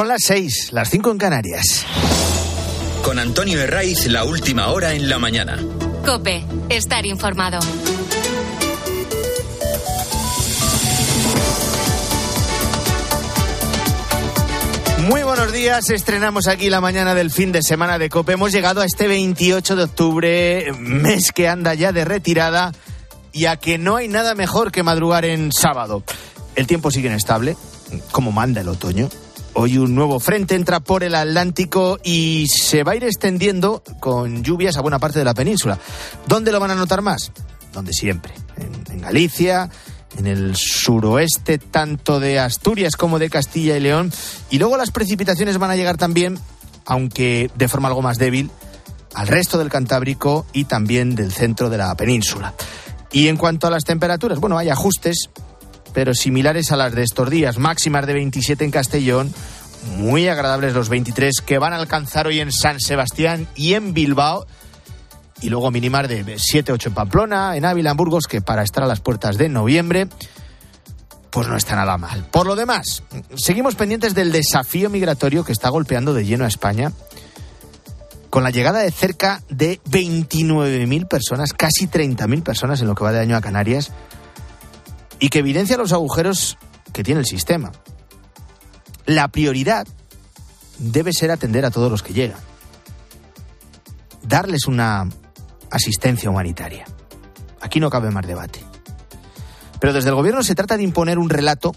Son las seis, las cinco en Canarias. Con Antonio Herraiz, la última hora en la mañana. Cope, estar informado. Muy buenos días, estrenamos aquí la mañana del fin de semana de COPE. Hemos llegado a este 28 de octubre, mes que anda ya de retirada y a que no hay nada mejor que madrugar en sábado. El tiempo sigue inestable, como manda el otoño. Hoy un nuevo frente entra por el Atlántico y se va a ir extendiendo con lluvias a buena parte de la península. ¿Dónde lo van a notar más? Donde siempre, en, en Galicia, en el suroeste tanto de Asturias como de Castilla y León. Y luego las precipitaciones van a llegar también, aunque de forma algo más débil, al resto del Cantábrico y también del centro de la península. Y en cuanto a las temperaturas, bueno, hay ajustes, pero similares a las de estos días, máximas de 27 en Castellón, muy agradables los 23 que van a alcanzar hoy en San Sebastián y en Bilbao y luego minimar de 7-8 en Pamplona, en Ávila, en Burgos, que para estar a las puertas de noviembre, pues no está nada mal. Por lo demás, seguimos pendientes del desafío migratorio que está golpeando de lleno a España, con la llegada de cerca de 29.000 personas, casi 30.000 personas en lo que va de año a Canarias, y que evidencia los agujeros que tiene el sistema. La prioridad debe ser atender a todos los que llegan darles una asistencia humanitaria. Aquí no cabe más debate. Pero desde el gobierno se trata de imponer un relato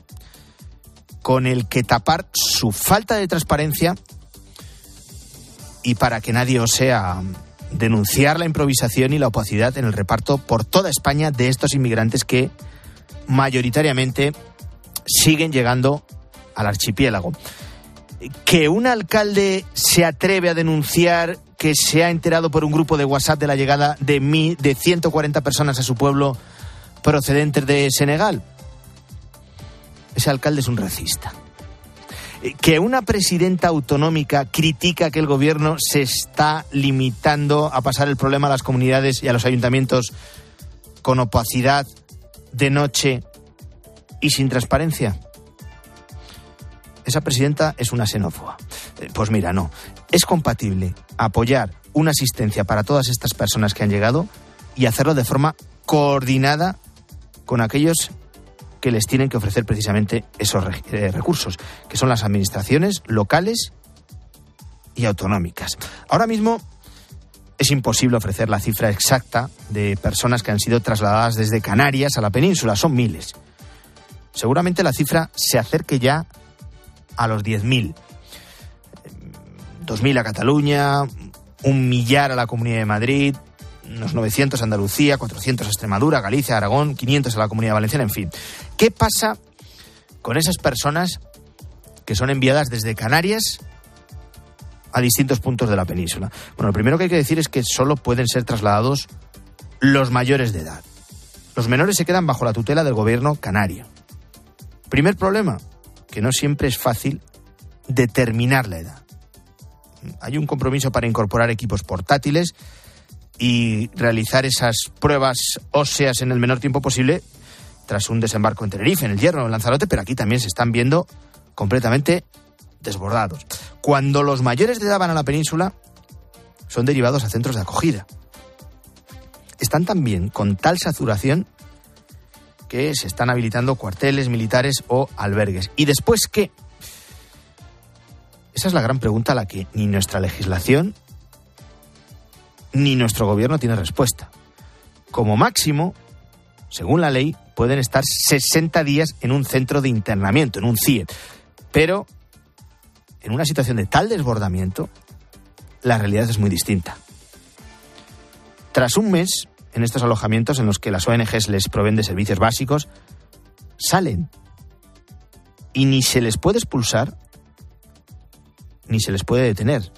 con el que tapar su falta de transparencia y para que nadie osea denunciar la improvisación y la opacidad en el reparto por toda España de estos inmigrantes que mayoritariamente siguen llegando al archipiélago. Que un alcalde se atreve a denunciar que se ha enterado por un grupo de WhatsApp de la llegada de, mi, de 140 personas a su pueblo procedentes de Senegal. Ese alcalde es un racista. Eh, que una presidenta autonómica critica que el gobierno se está limitando a pasar el problema a las comunidades y a los ayuntamientos con opacidad, de noche y sin transparencia. Esa presidenta es una xenófoba. Eh, pues mira, no. Es compatible apoyar una asistencia para todas estas personas que han llegado y hacerlo de forma coordinada con aquellos que les tienen que ofrecer precisamente esos eh, recursos, que son las administraciones locales y autonómicas. Ahora mismo es imposible ofrecer la cifra exacta de personas que han sido trasladadas desde Canarias a la península, son miles. Seguramente la cifra se acerque ya a los 10.000. 2.000 a Cataluña, un millar a la Comunidad de Madrid, unos 900 a Andalucía, 400 a Extremadura, Galicia, Aragón, 500 a la Comunidad Valenciana, en fin. ¿Qué pasa con esas personas que son enviadas desde Canarias a distintos puntos de la península? Bueno, lo primero que hay que decir es que solo pueden ser trasladados los mayores de edad. Los menores se quedan bajo la tutela del gobierno canario. Primer problema, que no siempre es fácil determinar la edad. Hay un compromiso para incorporar equipos portátiles y realizar esas pruebas óseas en el menor tiempo posible tras un desembarco en Tenerife, en el Hierro, en Lanzarote, pero aquí también se están viendo completamente desbordados. Cuando los mayores de edad van a la península, son derivados a centros de acogida. Están también con tal saturación que se están habilitando cuarteles militares o albergues. ¿Y después qué? Esa es la gran pregunta a la que ni nuestra legislación ni nuestro gobierno tiene respuesta. Como máximo, según la ley, pueden estar 60 días en un centro de internamiento, en un CIE. Pero en una situación de tal desbordamiento, la realidad es muy distinta. Tras un mes, en estos alojamientos en los que las ONGs les proveen de servicios básicos, salen. Y ni se les puede expulsar, ni se les puede detener.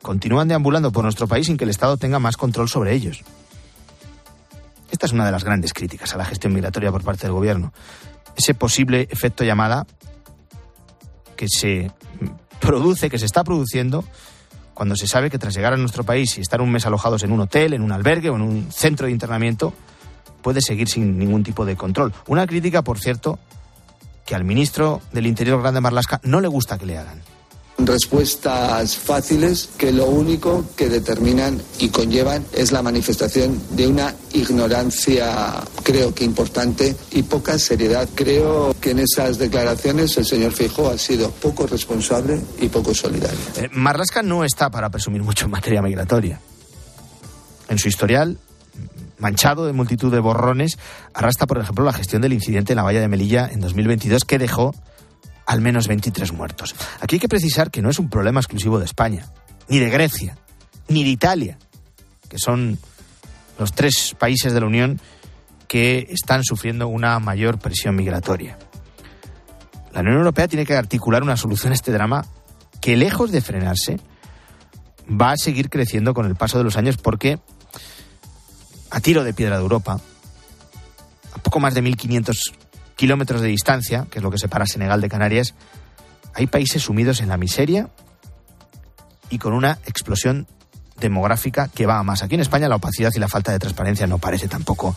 Continúan deambulando por nuestro país sin que el Estado tenga más control sobre ellos. Esta es una de las grandes críticas a la gestión migratoria por parte del Gobierno. Ese posible efecto llamada que se produce, que se está produciendo, cuando se sabe que tras llegar a nuestro país y estar un mes alojados en un hotel, en un albergue o en un centro de internamiento, puede seguir sin ningún tipo de control. Una crítica, por cierto, que al ministro del Interior, Grande Marlasca, no le gusta que le hagan respuestas fáciles que lo único que determinan y conllevan es la manifestación de una ignorancia, creo que importante, y poca seriedad. Creo que en esas declaraciones el señor Fijo ha sido poco responsable y poco solidario. Eh, no está para presumir mucho en materia migratoria. En su historial, manchado de multitud de borrones, arrastra, por ejemplo, la gestión del incidente en la valla de Melilla en 2022 que dejó al menos 23 muertos. Aquí hay que precisar que no es un problema exclusivo de España, ni de Grecia, ni de Italia, que son los tres países de la Unión que están sufriendo una mayor presión migratoria. La Unión Europea tiene que articular una solución a este drama que, lejos de frenarse, va a seguir creciendo con el paso de los años porque, a tiro de piedra de Europa, a poco más de 1.500 kilómetros de distancia, que es lo que separa Senegal de Canarias, hay países sumidos en la miseria y con una explosión demográfica que va a más. Aquí en España la opacidad y la falta de transparencia no parece tampoco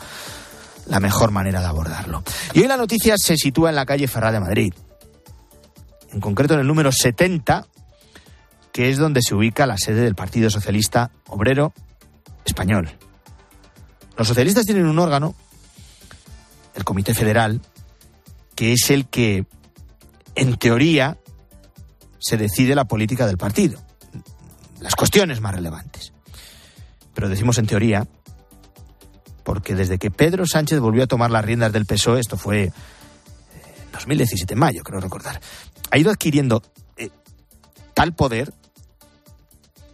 la mejor manera de abordarlo. Y hoy la noticia se sitúa en la calle Ferrá de Madrid, en concreto en el número 70, que es donde se ubica la sede del Partido Socialista Obrero Español. Los socialistas tienen un órgano, el Comité Federal, que es el que, en teoría, se decide la política del partido, las cuestiones más relevantes. Pero decimos en teoría, porque desde que Pedro Sánchez volvió a tomar las riendas del PSOE, esto fue en 2017, en mayo, creo recordar, ha ido adquiriendo eh, tal poder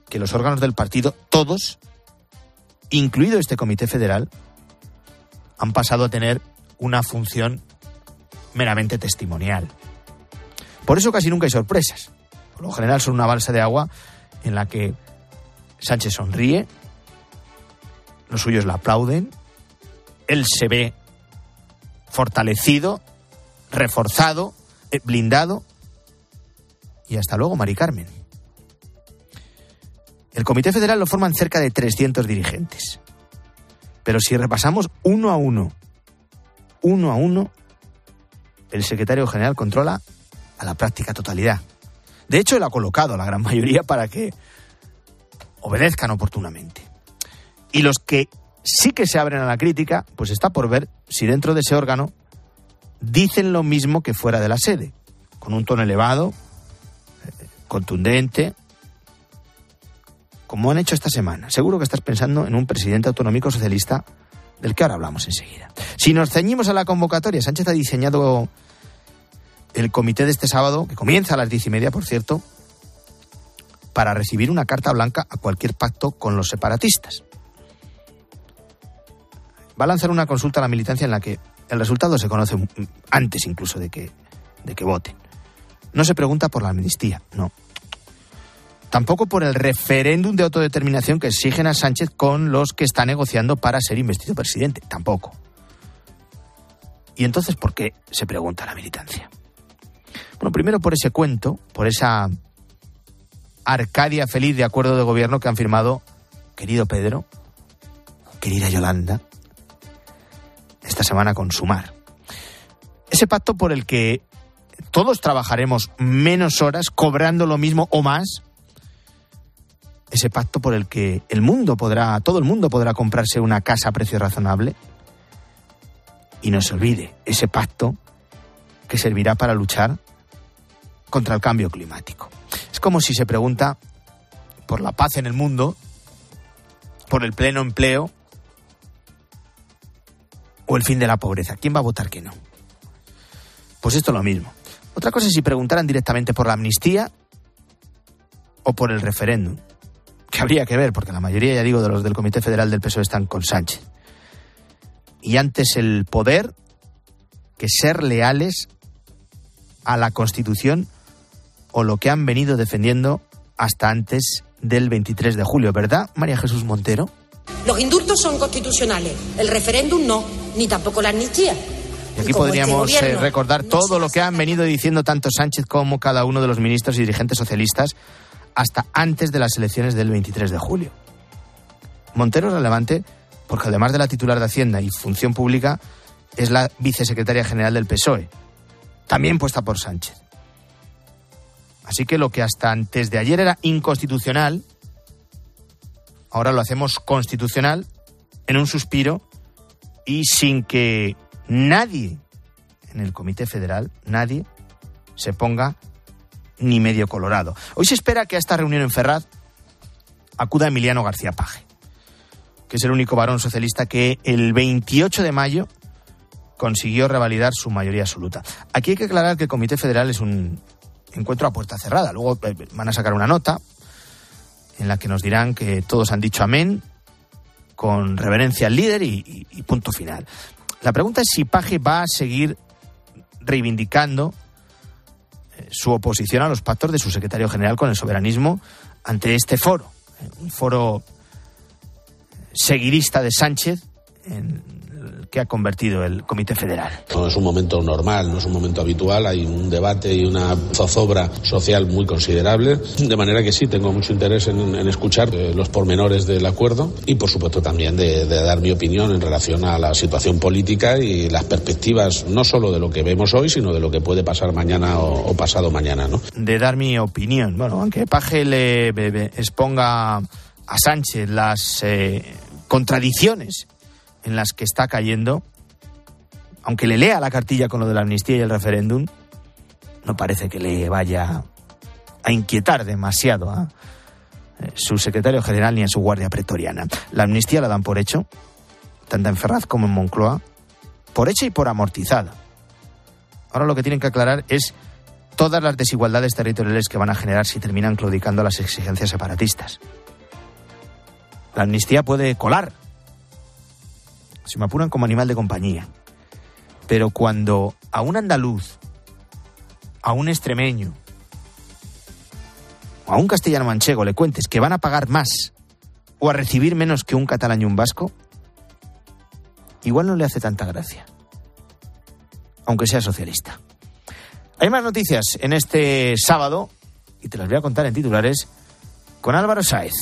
que los órganos del partido, todos, incluido este Comité Federal, han pasado a tener una función meramente testimonial. Por eso casi nunca hay sorpresas. Por lo general son una balsa de agua en la que Sánchez sonríe, los suyos la aplauden, él se ve fortalecido, reforzado, eh, blindado y hasta luego, Mari Carmen. El Comité Federal lo forman cerca de 300 dirigentes. Pero si repasamos uno a uno, uno a uno, el secretario general controla a la práctica totalidad. De hecho, él ha colocado a la gran mayoría para que obedezcan oportunamente. Y los que sí que se abren a la crítica, pues está por ver si dentro de ese órgano dicen lo mismo que fuera de la sede, con un tono elevado, eh, contundente, como han hecho esta semana. Seguro que estás pensando en un presidente autonómico socialista del que ahora hablamos enseguida. Si nos ceñimos a la convocatoria, Sánchez ha diseñado el comité de este sábado, que comienza a las diez y media, por cierto, para recibir una carta blanca a cualquier pacto con los separatistas. Va a lanzar una consulta a la militancia en la que el resultado se conoce antes incluso de que, de que voten. No se pregunta por la amnistía, no. Tampoco por el referéndum de autodeterminación que exigen a Sánchez con los que está negociando para ser investido presidente, tampoco. ¿Y entonces por qué se pregunta la militancia? Bueno, primero por ese cuento, por esa Arcadia feliz de acuerdo de gobierno que han firmado querido Pedro, querida Yolanda, esta semana con Sumar. Ese pacto por el que todos trabajaremos menos horas, cobrando lo mismo o más. Ese pacto por el que el mundo podrá, todo el mundo podrá comprarse una casa a precio razonable. Y no se olvide, ese pacto que servirá para luchar contra el cambio climático. Es como si se pregunta por la paz en el mundo, por el pleno empleo o el fin de la pobreza. ¿Quién va a votar que no? Pues esto es lo mismo. Otra cosa es si preguntaran directamente por la amnistía o por el referéndum, que habría que ver, porque la mayoría, ya digo, de los del Comité Federal del PSOE están con Sánchez. Y antes el poder que ser leales a la Constitución o lo que han venido defendiendo hasta antes del 23 de julio, ¿verdad, María Jesús Montero? Los indultos son constitucionales, el referéndum no, ni tampoco la amnistía. Y aquí podríamos eh, recordar todo lo que han venido diciendo tanto Sánchez como cada uno de los ministros y dirigentes socialistas hasta antes de las elecciones del 23 de julio. Montero es relevante porque además de la titular de Hacienda y Función Pública, es la vicesecretaria general del PSOE también puesta por Sánchez. Así que lo que hasta antes de ayer era inconstitucional, ahora lo hacemos constitucional en un suspiro y sin que nadie en el Comité Federal, nadie, se ponga ni medio colorado. Hoy se espera que a esta reunión en Ferraz acuda Emiliano García Paje, que es el único varón socialista que el 28 de mayo consiguió revalidar su mayoría absoluta. Aquí hay que aclarar que el Comité Federal es un encuentro a puerta cerrada. Luego eh, van a sacar una nota en la que nos dirán que todos han dicho amén con reverencia al líder y, y punto final. La pregunta es si Paje va a seguir reivindicando su oposición a los pactos de su secretario general con el soberanismo ante este foro, un foro seguidista de Sánchez en que ha convertido el Comité Federal. No es un momento normal, no es un momento habitual, hay un debate y una zozobra social muy considerable, de manera que sí, tengo mucho interés en, escuchar eh, los pormenores del acuerdo y, por supuesto, también de, dar mi opinión en relación a la situación política y las perspectivas no solo de lo que vemos hoy, sino de lo que puede pasar mañana o, pasado mañana. ¿no? De dar mi opinión. Bueno, aunque Paje le exponga a Sánchez las eh, contradicciones en las que está cayendo, aunque le lea la cartilla con lo de la amnistía y el referéndum, no parece que le vaya a inquietar demasiado a eh, su secretario general ni a su guardia pretoriana. La amnistía la dan por hecho, tanto en Ferraz como en Moncloa, por hecha y por amortizada. Ahora lo que tienen que aclarar es todas las desigualdades territoriales que van a generar si terminan claudicando las exigencias separatistas. La amnistía puede colar se me apuran como animal de compañía. Pero cuando a un andaluz, a un extremeño, a un castellano manchego le cuentes que van a pagar más o a recibir menos que un catalán y un vasco, igual no le hace tanta gracia, aunque sea socialista. Hay más noticias en este sábado y te las voy a contar en titulares con Álvaro Sáez.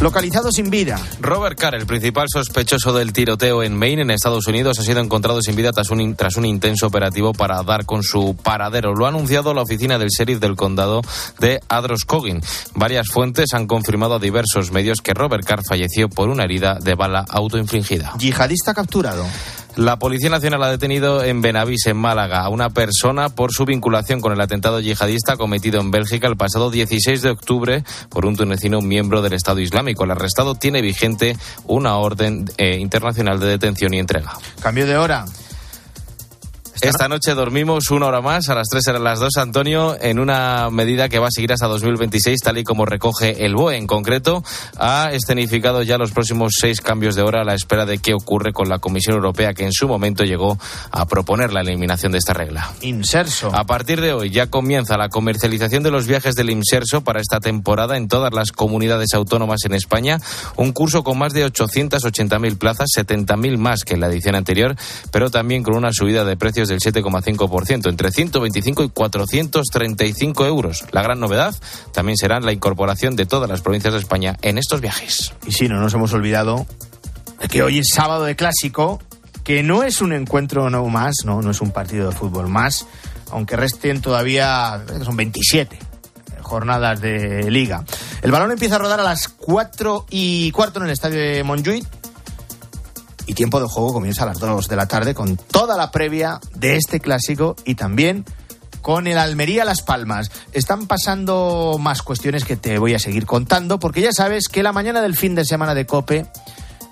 Localizado sin vida. Robert Carr, el principal sospechoso del tiroteo en Maine, en Estados Unidos, ha sido encontrado sin vida tras un, tras un intenso operativo para dar con su paradero. Lo ha anunciado la oficina del sheriff del condado de Adroscoggin. Varias fuentes han confirmado a diversos medios que Robert Carr falleció por una herida de bala autoinfligida. Yihadista capturado. La Policía Nacional ha detenido en Benavís, en Málaga, a una persona por su vinculación con el atentado yihadista cometido en Bélgica el pasado 16 de octubre por un tunecino miembro del Estado Islámico. El arrestado tiene vigente una orden eh, internacional de detención y entrega. Cambio de hora. Esta noche dormimos una hora más, a las tres eran las dos, Antonio, en una medida que va a seguir hasta 2026, tal y como recoge el BOE. En concreto, ha escenificado ya los próximos seis cambios de hora a la espera de qué ocurre con la Comisión Europea, que en su momento llegó a proponer la eliminación de esta regla. Inserso. A partir de hoy ya comienza la comercialización de los viajes del Inserso para esta temporada en todas las comunidades autónomas en España. Un curso con más de 880.000 plazas, 70.000 más que en la edición anterior, pero también con una subida de precios del 7,5%, entre 125 y 435 euros. La gran novedad también será la incorporación de todas las provincias de España en estos viajes. Y sí, no nos hemos olvidado de que hoy es sábado de clásico, que no es un encuentro no más, no, no es un partido de fútbol más, aunque resten todavía, son 27 jornadas de liga. El balón empieza a rodar a las 4 y cuarto en el estadio de Montjuic y tiempo de juego comienza a las 2 de la tarde con toda la previa de este clásico y también con el Almería Las Palmas. Están pasando más cuestiones que te voy a seguir contando porque ya sabes que la mañana del fin de semana de Cope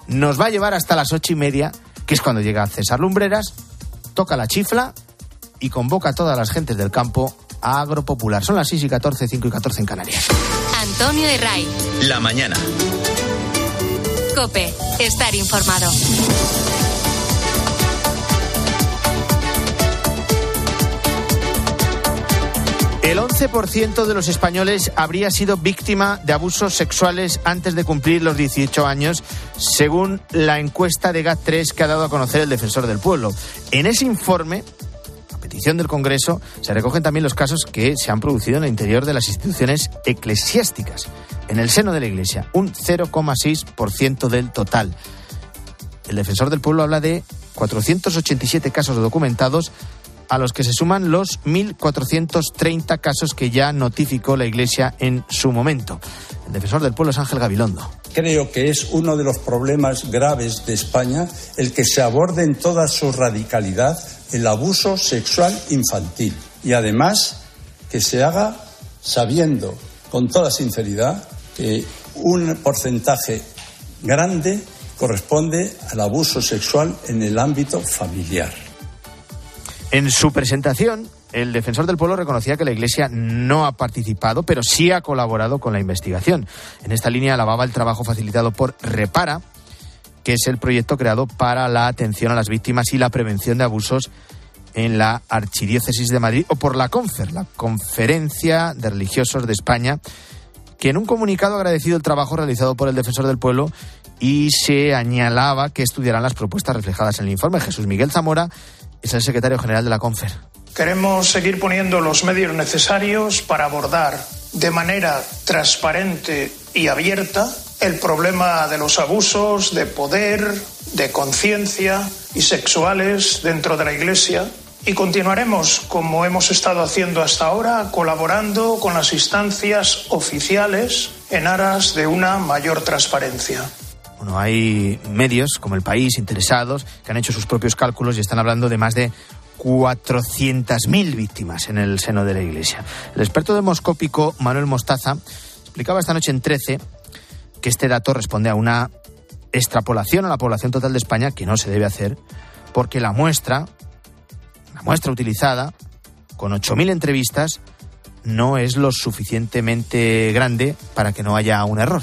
nos va a llevar hasta las ocho y media, que es cuando llega César Lumbreras, toca la chifla y convoca a todas las gentes del campo a Agropopular. Son las 6 y 14, 5 y 14 en Canarias. Antonio Ray. La mañana. Cope, estar informado. El 11% de los españoles habría sido víctima de abusos sexuales antes de cumplir los 18 años, según la encuesta de GAT3 que ha dado a conocer el defensor del pueblo. En ese informe, petición del Congreso, se recogen también los casos que se han producido en el interior de las instituciones eclesiásticas en el seno de la Iglesia, un 0,6% del total. El defensor del pueblo habla de 487 casos documentados a los que se suman los 1.430 casos que ya notificó la Iglesia en su momento. El defensor del pueblo es Ángel Gabilondo. Creo que es uno de los problemas graves de España el que se aborde en toda su radicalidad el abuso sexual infantil y además que se haga sabiendo con toda sinceridad que un porcentaje grande corresponde al abuso sexual en el ámbito familiar. En su presentación, el defensor del pueblo reconocía que la Iglesia no ha participado, pero sí ha colaborado con la investigación. En esta línea alababa el trabajo facilitado por Repara, que es el proyecto creado para la atención a las víctimas y la prevención de abusos en la Archidiócesis de Madrid, o por la CONFER, la Conferencia de Religiosos de España, que en un comunicado ha agradecido el trabajo realizado por el defensor del pueblo y se añalaba que estudiarán las propuestas reflejadas en el informe. Jesús Miguel Zamora es el secretario general de la CONFER. Queremos seguir poniendo los medios necesarios para abordar de manera transparente y abierta el problema de los abusos de poder, de conciencia y sexuales dentro de la Iglesia y continuaremos, como hemos estado haciendo hasta ahora, colaborando con las instancias oficiales en aras de una mayor transparencia. Bueno, hay medios como El País interesados que han hecho sus propios cálculos y están hablando de más de 400.000 víctimas en el seno de la Iglesia. El experto demoscópico Manuel Mostaza explicaba esta noche en 13 que este dato responde a una extrapolación a la población total de España que no se debe hacer porque la muestra, la muestra utilizada con 8.000 entrevistas no es lo suficientemente grande para que no haya un error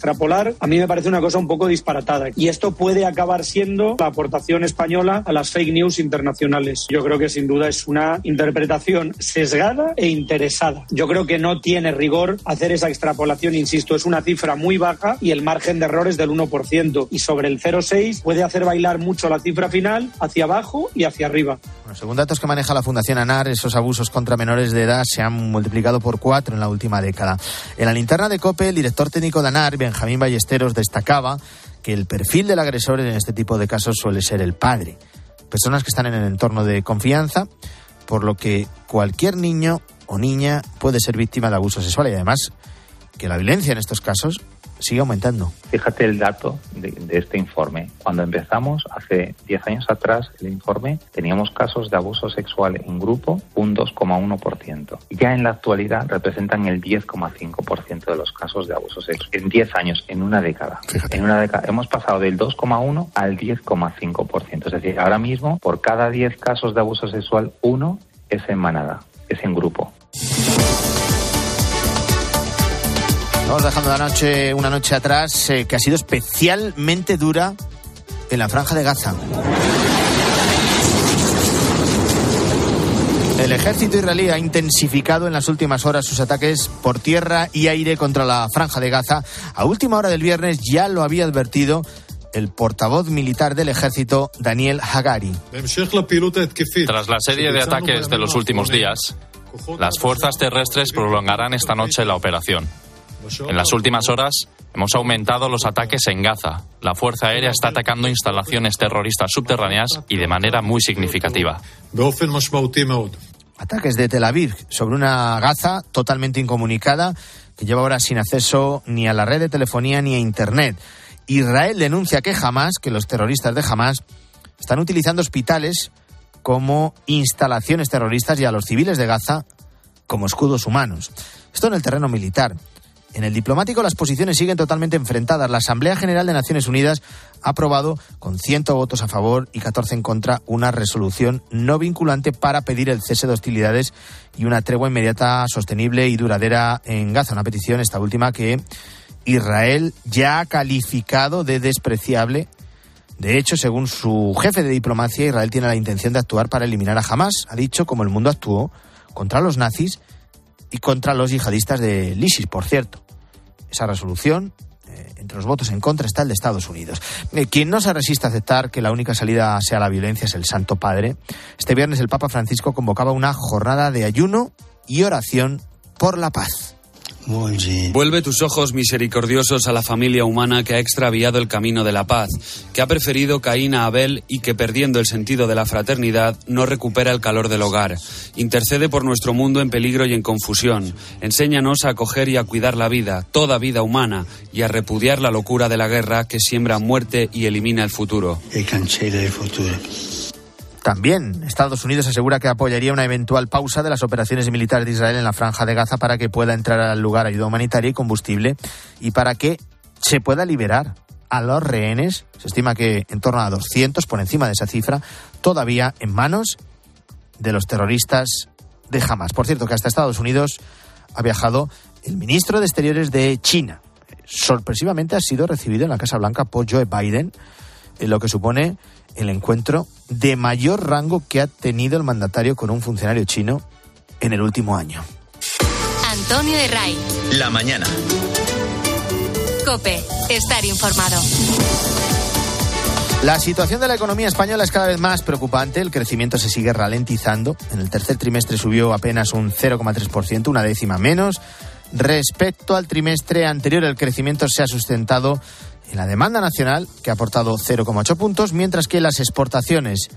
extrapolar, a mí me parece una cosa un poco disparatada. Y esto puede acabar siendo la aportación española a las fake news internacionales. Yo creo que sin duda es una interpretación sesgada e interesada. Yo creo que no tiene rigor hacer esa extrapolación, insisto, es una cifra muy baja y el margen de error es del 1%. Y sobre el 0,6 puede hacer bailar mucho la cifra final hacia abajo y hacia arriba. Bueno, según datos que maneja la Fundación ANAR, esos abusos contra menores de edad se han multiplicado por cuatro en la última década. En la linterna de COPE, el director técnico de ANAR, Benjamín Ballesteros destacaba que el perfil del agresor en este tipo de casos suele ser el padre. Personas que están en el entorno de confianza, por lo que cualquier niño o niña puede ser víctima de abuso sexual y además que la violencia en estos casos sigue aumentando. Fíjate el dato de, de, este informe. Cuando empezamos, hace 10 años atrás, el informe, teníamos casos de abuso sexual en grupo un 2,1%. Ya en la actualidad representan el 10,5% de los casos de abuso sexual. En 10 años, en una década. Fíjate. En una década hemos pasado del 2,1 al 10,5%. Es decir, ahora mismo, por cada 10 casos de abuso sexual, uno es en manada, es en grupo. Vamos dejando la noche, una noche atrás eh, que ha sido especialmente dura en la franja de Gaza. El ejército israelí ha intensificado en las últimas horas sus ataques por tierra y aire contra la franja de Gaza. A última hora del viernes ya lo había advertido el portavoz militar del ejército, Daniel Hagari. Tras la serie de ataques de los últimos días, las fuerzas terrestres prolongarán esta noche la operación. En las últimas horas hemos aumentado los ataques en Gaza. La Fuerza Aérea está atacando instalaciones terroristas subterráneas y de manera muy significativa. Ataques de Tel Aviv sobre una Gaza totalmente incomunicada que lleva ahora sin acceso ni a la red de telefonía ni a Internet. Israel denuncia que jamás, que los terroristas de Hamas están utilizando hospitales como instalaciones terroristas y a los civiles de Gaza como escudos humanos. Esto en el terreno militar. En el diplomático las posiciones siguen totalmente enfrentadas. La Asamblea General de Naciones Unidas ha aprobado con 100 votos a favor y 14 en contra una resolución no vinculante para pedir el cese de hostilidades y una tregua inmediata, sostenible y duradera en Gaza. Una petición, esta última, que Israel ya ha calificado de despreciable. De hecho, según su jefe de diplomacia, Israel tiene la intención de actuar para eliminar a Hamas. Ha dicho como el mundo actuó contra los nazis y contra los yihadistas de ISIS, por cierto. Esa resolución, eh, entre los votos en contra, está el de Estados Unidos. Eh, quien no se resiste a aceptar que la única salida sea la violencia es el Santo Padre. Este viernes el Papa Francisco convocaba una jornada de ayuno y oración por la paz. Vuelve tus ojos misericordiosos a la familia humana que ha extraviado el camino de la paz, que ha preferido Caín a Abel y que perdiendo el sentido de la fraternidad no recupera el calor del hogar. Intercede por nuestro mundo en peligro y en confusión. Enséñanos a acoger y a cuidar la vida, toda vida humana, y a repudiar la locura de la guerra que siembra muerte y elimina el futuro. El futuro. También Estados Unidos asegura que apoyaría una eventual pausa de las operaciones militares de Israel en la franja de Gaza para que pueda entrar al lugar ayuda humanitaria y combustible y para que se pueda liberar a los rehenes. Se estima que en torno a 200, por encima de esa cifra, todavía en manos de los terroristas de Hamas. Por cierto, que hasta Estados Unidos ha viajado el ministro de Exteriores de China. Sorpresivamente ha sido recibido en la Casa Blanca por Joe Biden, en lo que supone el encuentro de mayor rango que ha tenido el mandatario con un funcionario chino en el último año. Antonio de Ray. La mañana. Cope, estar informado. La situación de la economía española es cada vez más preocupante. El crecimiento se sigue ralentizando. En el tercer trimestre subió apenas un 0,3%, una décima menos. Respecto al trimestre anterior, el crecimiento se ha sustentado en la demanda nacional, que ha aportado 0,8 puntos, mientras que las exportaciones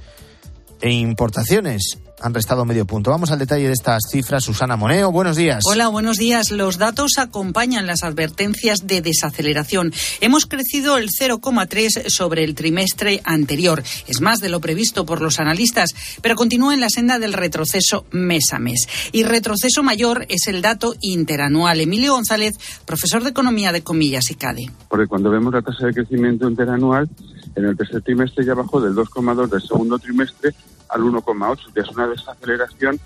e importaciones han restado medio punto. Vamos al detalle de estas cifras. Susana Moneo, buenos días. Hola, buenos días. Los datos acompañan las advertencias de desaceleración. Hemos crecido el 0,3 sobre el trimestre anterior. Es más de lo previsto por los analistas, pero continúa en la senda del retroceso mes a mes. Y retroceso mayor es el dato interanual. Emilio González, profesor de Economía de Comillas y CADE. Porque cuando vemos la tasa de crecimiento interanual, en el tercer trimestre ya bajó del 2,2 del segundo trimestre al 1,8, que es una desaceleración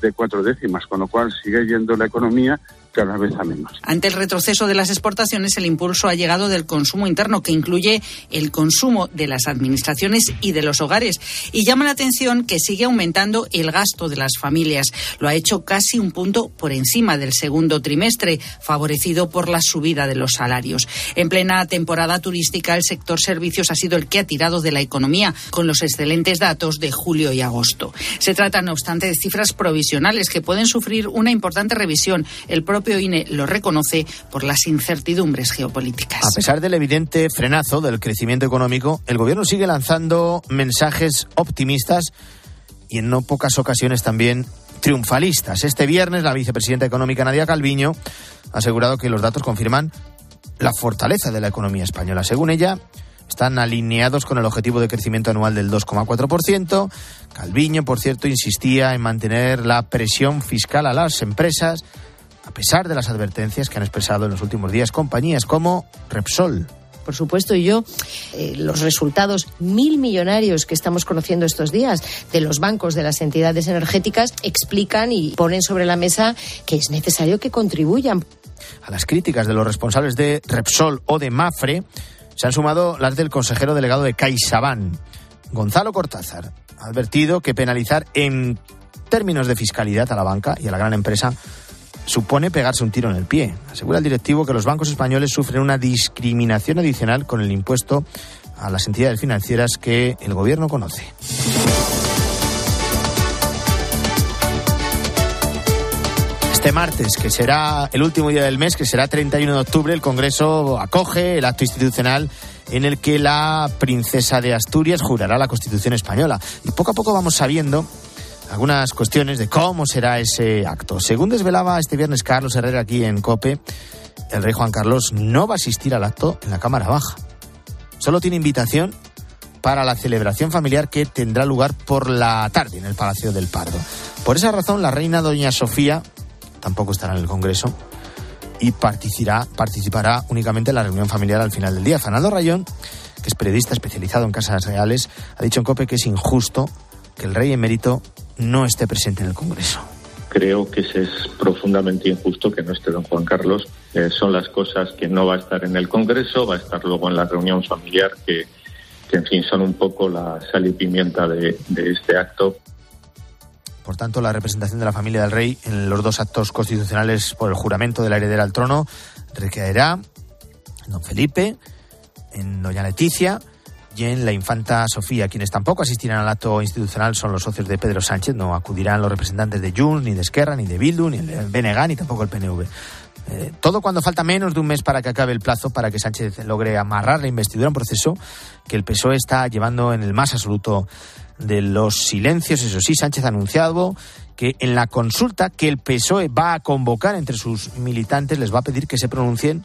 de cuatro décimas, con lo cual sigue yendo la economía cada vez a menos. Ante el retroceso de las exportaciones, el impulso ha llegado del consumo interno, que incluye el consumo de las administraciones y de los hogares. Y llama la atención que sigue aumentando el gasto de las familias. Lo ha hecho casi un punto por encima del segundo trimestre, favorecido por la subida de los salarios. En plena temporada turística, el sector servicios ha sido el que ha tirado de la economía, con los excelentes datos de julio y agosto. Se trata, no obstante, de cifras provisionales que pueden sufrir una importante revisión. El propio propio INE lo reconoce por las incertidumbres geopolíticas. A pesar del evidente frenazo del crecimiento económico, el gobierno sigue lanzando mensajes optimistas y en no pocas ocasiones también triunfalistas. Este viernes la vicepresidenta económica Nadia Calviño ha asegurado que los datos confirman la fortaleza de la economía española. Según ella, están alineados con el objetivo de crecimiento anual del 2,4%. Calviño, por cierto, insistía en mantener la presión fiscal a las empresas a pesar de las advertencias que han expresado en los últimos días compañías como Repsol. Por supuesto, y yo, eh, los resultados mil millonarios que estamos conociendo estos días de los bancos, de las entidades energéticas, explican y ponen sobre la mesa que es necesario que contribuyan. A las críticas de los responsables de Repsol o de Mafre se han sumado las del consejero delegado de CaixaBank, Gonzalo Cortázar. Ha advertido que penalizar en términos de fiscalidad a la banca y a la gran empresa supone pegarse un tiro en el pie. Asegura el directivo que los bancos españoles sufren una discriminación adicional con el impuesto a las entidades financieras que el gobierno conoce. Este martes, que será el último día del mes, que será 31 de octubre, el Congreso acoge el acto institucional en el que la princesa de Asturias jurará la Constitución española. Y poco a poco vamos sabiendo algunas cuestiones de cómo será ese acto. Según desvelaba este viernes Carlos Herrera aquí en COPE, el rey Juan Carlos no va a asistir al acto en la Cámara Baja. Solo tiene invitación para la celebración familiar que tendrá lugar por la tarde en el Palacio del Pardo. Por esa razón, la reina doña Sofía tampoco estará en el Congreso y participará, participará únicamente en la reunión familiar al final del día. Fernando Rayón, que es periodista especializado en casas reales, ha dicho en COPE que es injusto que el rey emérito no esté presente en el Congreso. Creo que es profundamente injusto que no esté don Juan Carlos. Eh, son las cosas que no va a estar en el Congreso, va a estar luego en la reunión familiar, que, en fin son un poco la sal y pimienta de, de este acto. Por tanto, la representación de la familia del rey en los dos actos constitucionales por el juramento de la heredera al trono recaerá en don Felipe, en doña Leticia y en la infanta Sofía. Quienes tampoco asistirán al acto institucional son los socios de Pedro Sánchez. No acudirán los representantes de Junts, ni de Esquerra, ni de Bildu, ni el BNG, ni tampoco el PNV. Eh, todo cuando falta menos de un mes para que acabe el plazo para que Sánchez logre amarrar la investidura, un proceso que el PSOE está llevando en el más absoluto de los silencios. Eso sí, Sánchez ha anunciado que en la consulta que el PSOE va a convocar entre sus militantes les va a pedir que se pronuncien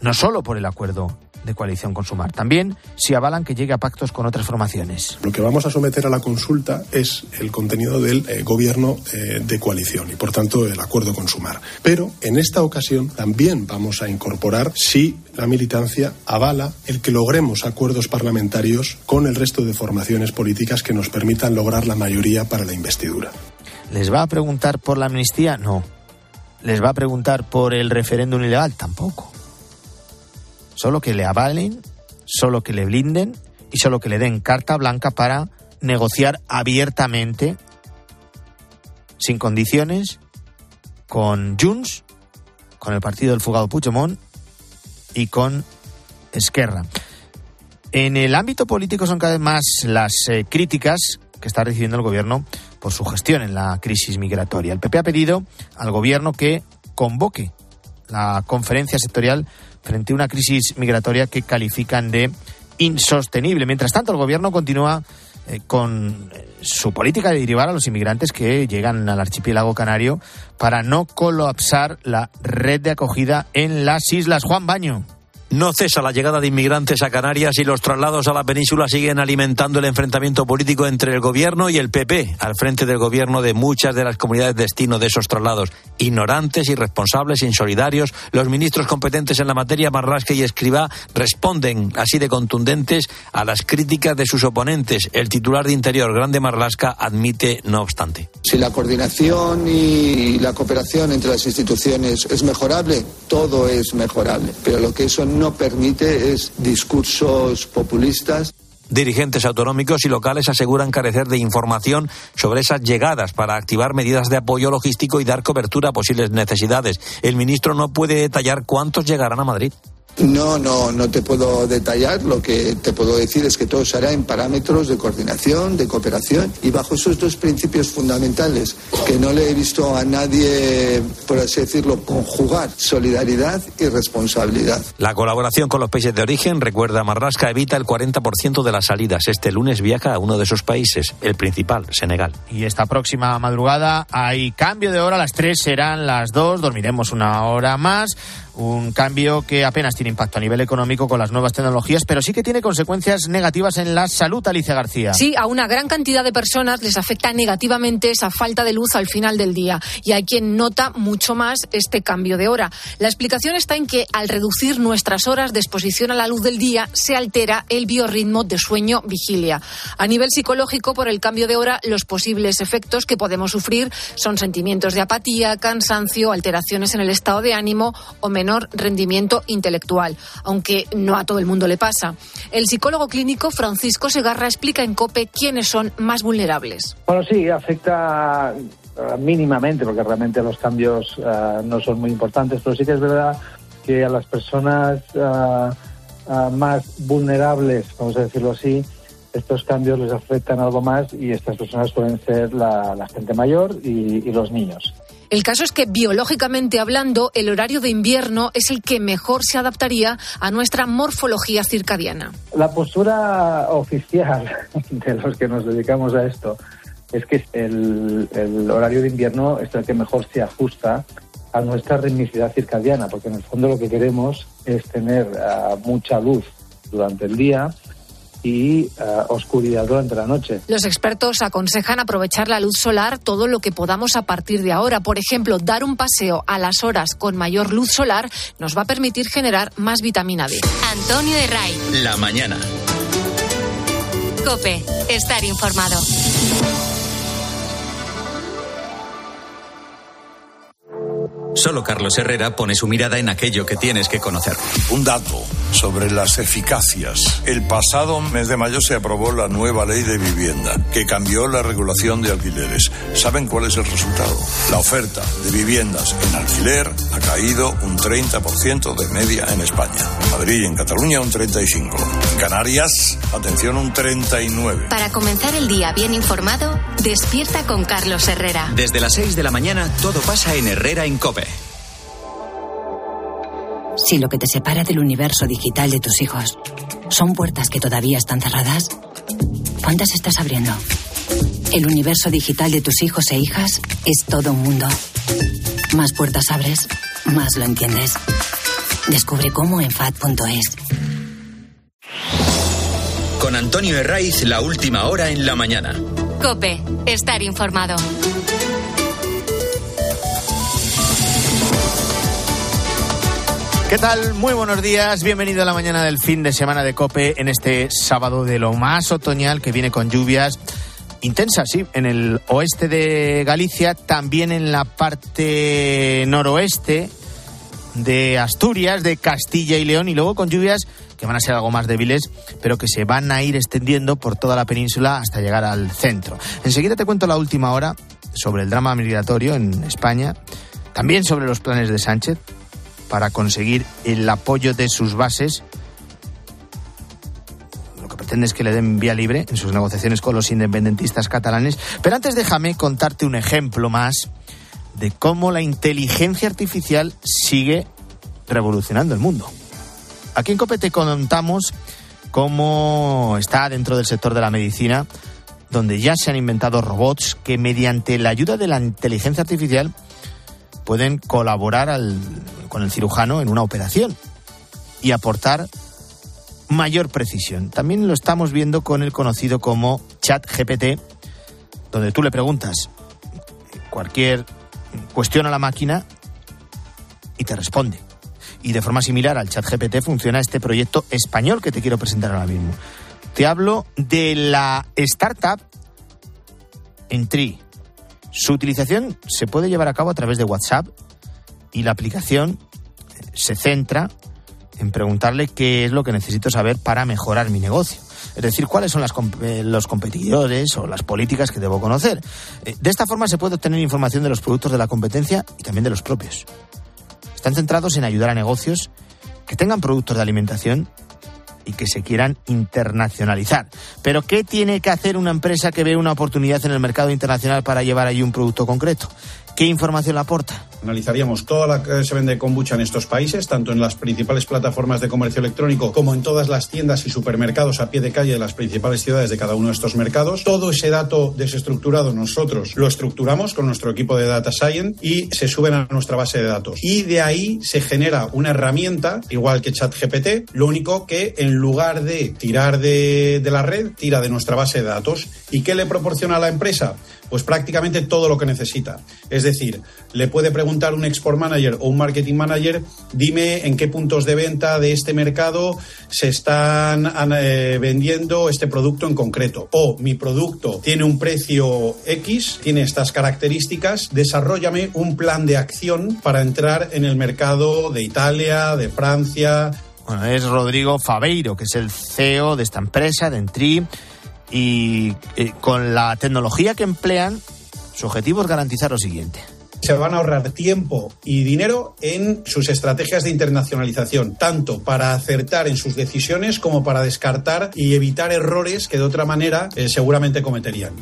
no solo por el acuerdo de coalición con Sumar. También si avalan que llegue a pactos con otras formaciones. Lo que vamos a someter a la consulta es el contenido del eh, gobierno eh, de coalición y, por tanto, el acuerdo con Sumar. Pero en esta ocasión también vamos a incorporar si la militancia avala el que logremos acuerdos parlamentarios con el resto de formaciones políticas que nos permitan lograr la mayoría para la investidura. ¿Les va a preguntar por la amnistía? No. ¿Les va a preguntar por el referéndum ilegal? Tampoco. Solo que le avalen, solo que le blinden y solo que le den carta blanca para negociar abiertamente, sin condiciones, con Junts, con el partido del fugado Puigdemont y con Esquerra. En el ámbito político son cada vez más las eh, críticas que está recibiendo el gobierno por su gestión en la crisis migratoria. El PP ha pedido al gobierno que convoque la conferencia sectorial frente a una crisis migratoria que califican de insostenible. Mientras tanto, el gobierno continúa eh, con eh, su política de derivar a los inmigrantes que llegan al archipiélago canario para no colapsar la red de acogida en las islas. Juan Baño. No cesa la llegada de inmigrantes a Canarias y los traslados a la península siguen alimentando el enfrentamiento político entre el gobierno y el PP, al frente del gobierno de muchas de las comunidades destino de esos traslados. Ignorantes, irresponsables, insolidarios, los ministros competentes en la materia, Marlasca y Escribá, responden así de contundentes a las críticas de sus oponentes. El titular de Interior, Grande Marlasca, admite no obstante. Si la coordinación y la cooperación entre las instituciones es mejorable, todo es mejorable. Pero lo que eso permite es discursos populistas. Dirigentes autonómicos y locales aseguran carecer de información sobre esas llegadas para activar medidas de apoyo logístico y dar cobertura a posibles necesidades. El ministro no puede detallar cuántos llegarán a Madrid. No, no, no te puedo detallar. Lo que te puedo decir es que todo se hará en parámetros de coordinación, de cooperación y bajo esos dos principios fundamentales que no le he visto a nadie, por así decirlo, conjugar solidaridad y responsabilidad. La colaboración con los países de origen, recuerda Marrasca, evita el 40% de las salidas. Este lunes viaja a uno de esos países, el principal, Senegal. Y esta próxima madrugada hay cambio de hora, las 3 serán las 2, dormiremos una hora más un cambio que apenas tiene impacto a nivel económico con las nuevas tecnologías, pero sí que tiene consecuencias negativas en la salud, Alicia García. Sí, a una gran cantidad de personas les afecta negativamente esa falta de luz al final del día y hay quien nota mucho más este cambio de hora. La explicación está en que al reducir nuestras horas de exposición a la luz del día se altera el biorritmo de sueño-vigilia. A nivel psicológico, por el cambio de hora, los posibles efectos que podemos sufrir son sentimientos de apatía, cansancio, alteraciones en el estado de ánimo o menor rendimiento intelectual, aunque no a todo el mundo le pasa. El psicólogo clínico Francisco Segarra explica en COPE quiénes son más vulnerables. Bueno, sí, afecta eh, mínimamente, porque realmente los cambios uh, no son muy importantes, pero sí que es verdad que a las personas uh, más vulnerables, vamos a decirlo así, estos cambios les afectan algo más y estas personas pueden ser la, gente mayor y los niños. El caso es que biológicamente hablando, el horario de invierno es el que mejor se adaptaría a nuestra morfología circadiana. La postura oficial de los que nos dedicamos a esto es que el, horario de invierno es el que mejor se ajusta a nuestra ritmicidad circadiana, porque en el fondo lo que queremos es tener uh, mucha luz durante el día y uh, oscuridad durante la noche. Los expertos aconsejan aprovechar la luz solar todo lo que podamos a partir de ahora. Por ejemplo, dar un paseo a las horas con mayor luz solar nos va a permitir generar más vitamina D. Antonio de Ray. La mañana. Cope, estar informado. Solo Carlos Herrera pone su mirada en aquello que tienes que conocer. Un dato sobre las eficacias. El pasado mes de mayo se aprobó la nueva ley de vivienda, que cambió la regulación de alquileres. ¿Saben cuál es el resultado? La oferta de viviendas en alquiler ha caído un 30% de media en España. En Madrid y en Cataluña un 35%. En Canarias, atención, un 39%. Para comenzar el día bien informado, despierta con Carlos Herrera. Desde las 6 de la mañana todo pasa en Herrera en Cope. Si lo que te separa del universo digital de tus hijos son puertas que todavía están cerradas, ¿cuántas estás abriendo? El universo digital de tus hijos e hijas es todo un mundo. Más puertas abres, más lo entiendes. Descubre cómo en FAD.es. Con Antonio Herraiz, la última hora en la mañana. Cope, estar informado. ¿Qué tal? Muy buenos días. Bienvenido a la mañana del fin de semana de Cope en este sábado de lo más otoñal que viene con lluvias intensas, sí, en el oeste de Galicia, también en la parte noroeste de Asturias, de Castilla y León y luego con lluvias que van a ser algo más débiles, pero que se van a ir extendiendo por toda la península hasta llegar al centro. Enseguida te cuento la última hora sobre el drama migratorio en España, también sobre los planes de Sánchez para conseguir el apoyo de sus bases. Lo que pretende es que le den vía libre en sus negociaciones con los independentistas catalanes. Pero antes déjame contarte un ejemplo más de cómo la inteligencia artificial sigue revolucionando el mundo. Aquí en Copete contamos cómo está dentro del sector de la medicina, donde ya se han inventado robots que mediante la ayuda de la inteligencia artificial pueden colaborar al, con el cirujano en una operación y aportar mayor precisión. También lo estamos viendo con el conocido como chat GPT, donde tú le preguntas cualquier cuestión a la máquina y te responde. Y de forma similar al chat GPT funciona este proyecto español que te quiero presentar ahora mismo. Te hablo de la startup Entry su utilización se puede llevar a cabo a través de WhatsApp y la aplicación se centra en preguntarle qué es lo que necesito saber para mejorar mi negocio. Es decir, cuáles son eh, los competidores o las políticas que debo conocer. Eh, de esta forma se puede obtener información de los productos de la competencia y también de los propios. Están centrados en ayudar a negocios que tengan productos de alimentación y que se quieran internacionalizar. Pero ¿qué tiene que hacer una empresa que ve una oportunidad en el mercado internacional para llevar allí un producto concreto? ¿Qué información aporta? Analizaríamos toda la que se vende kombucha en estos países, tanto en las principales plataformas de comercio electrónico como en todas las tiendas y supermercados a pie de calle de las principales ciudades de cada uno de estos mercados. Todo ese dato desestructurado nosotros lo estructuramos con nuestro equipo de Data Science y se suben a nuestra base de datos. Y de ahí se genera una herramienta, igual que ChatGPT, lo único que en lugar de tirar de, de la red, tira de nuestra base de datos. ¿Y qué le proporciona a la empresa? Pues prácticamente todo lo que necesita. Es decir, le puede preguntar un export manager o un marketing manager, dime en qué puntos de venta de este mercado se están eh, vendiendo este producto en concreto. O mi producto tiene un precio X, tiene estas características, desarrollame un plan de acción para entrar en el mercado de Italia, de Francia. Bueno, es Rodrigo Fabeiro, que es el CEO de esta empresa, de Entri y eh, con la tecnología que emplean, su objetivo es garantizar lo siguiente. Se van a ahorrar tiempo y dinero en sus estrategias de internacionalización, tanto para acertar en sus decisiones como para descartar y evitar errores que de otra manera eh, seguramente cometerían.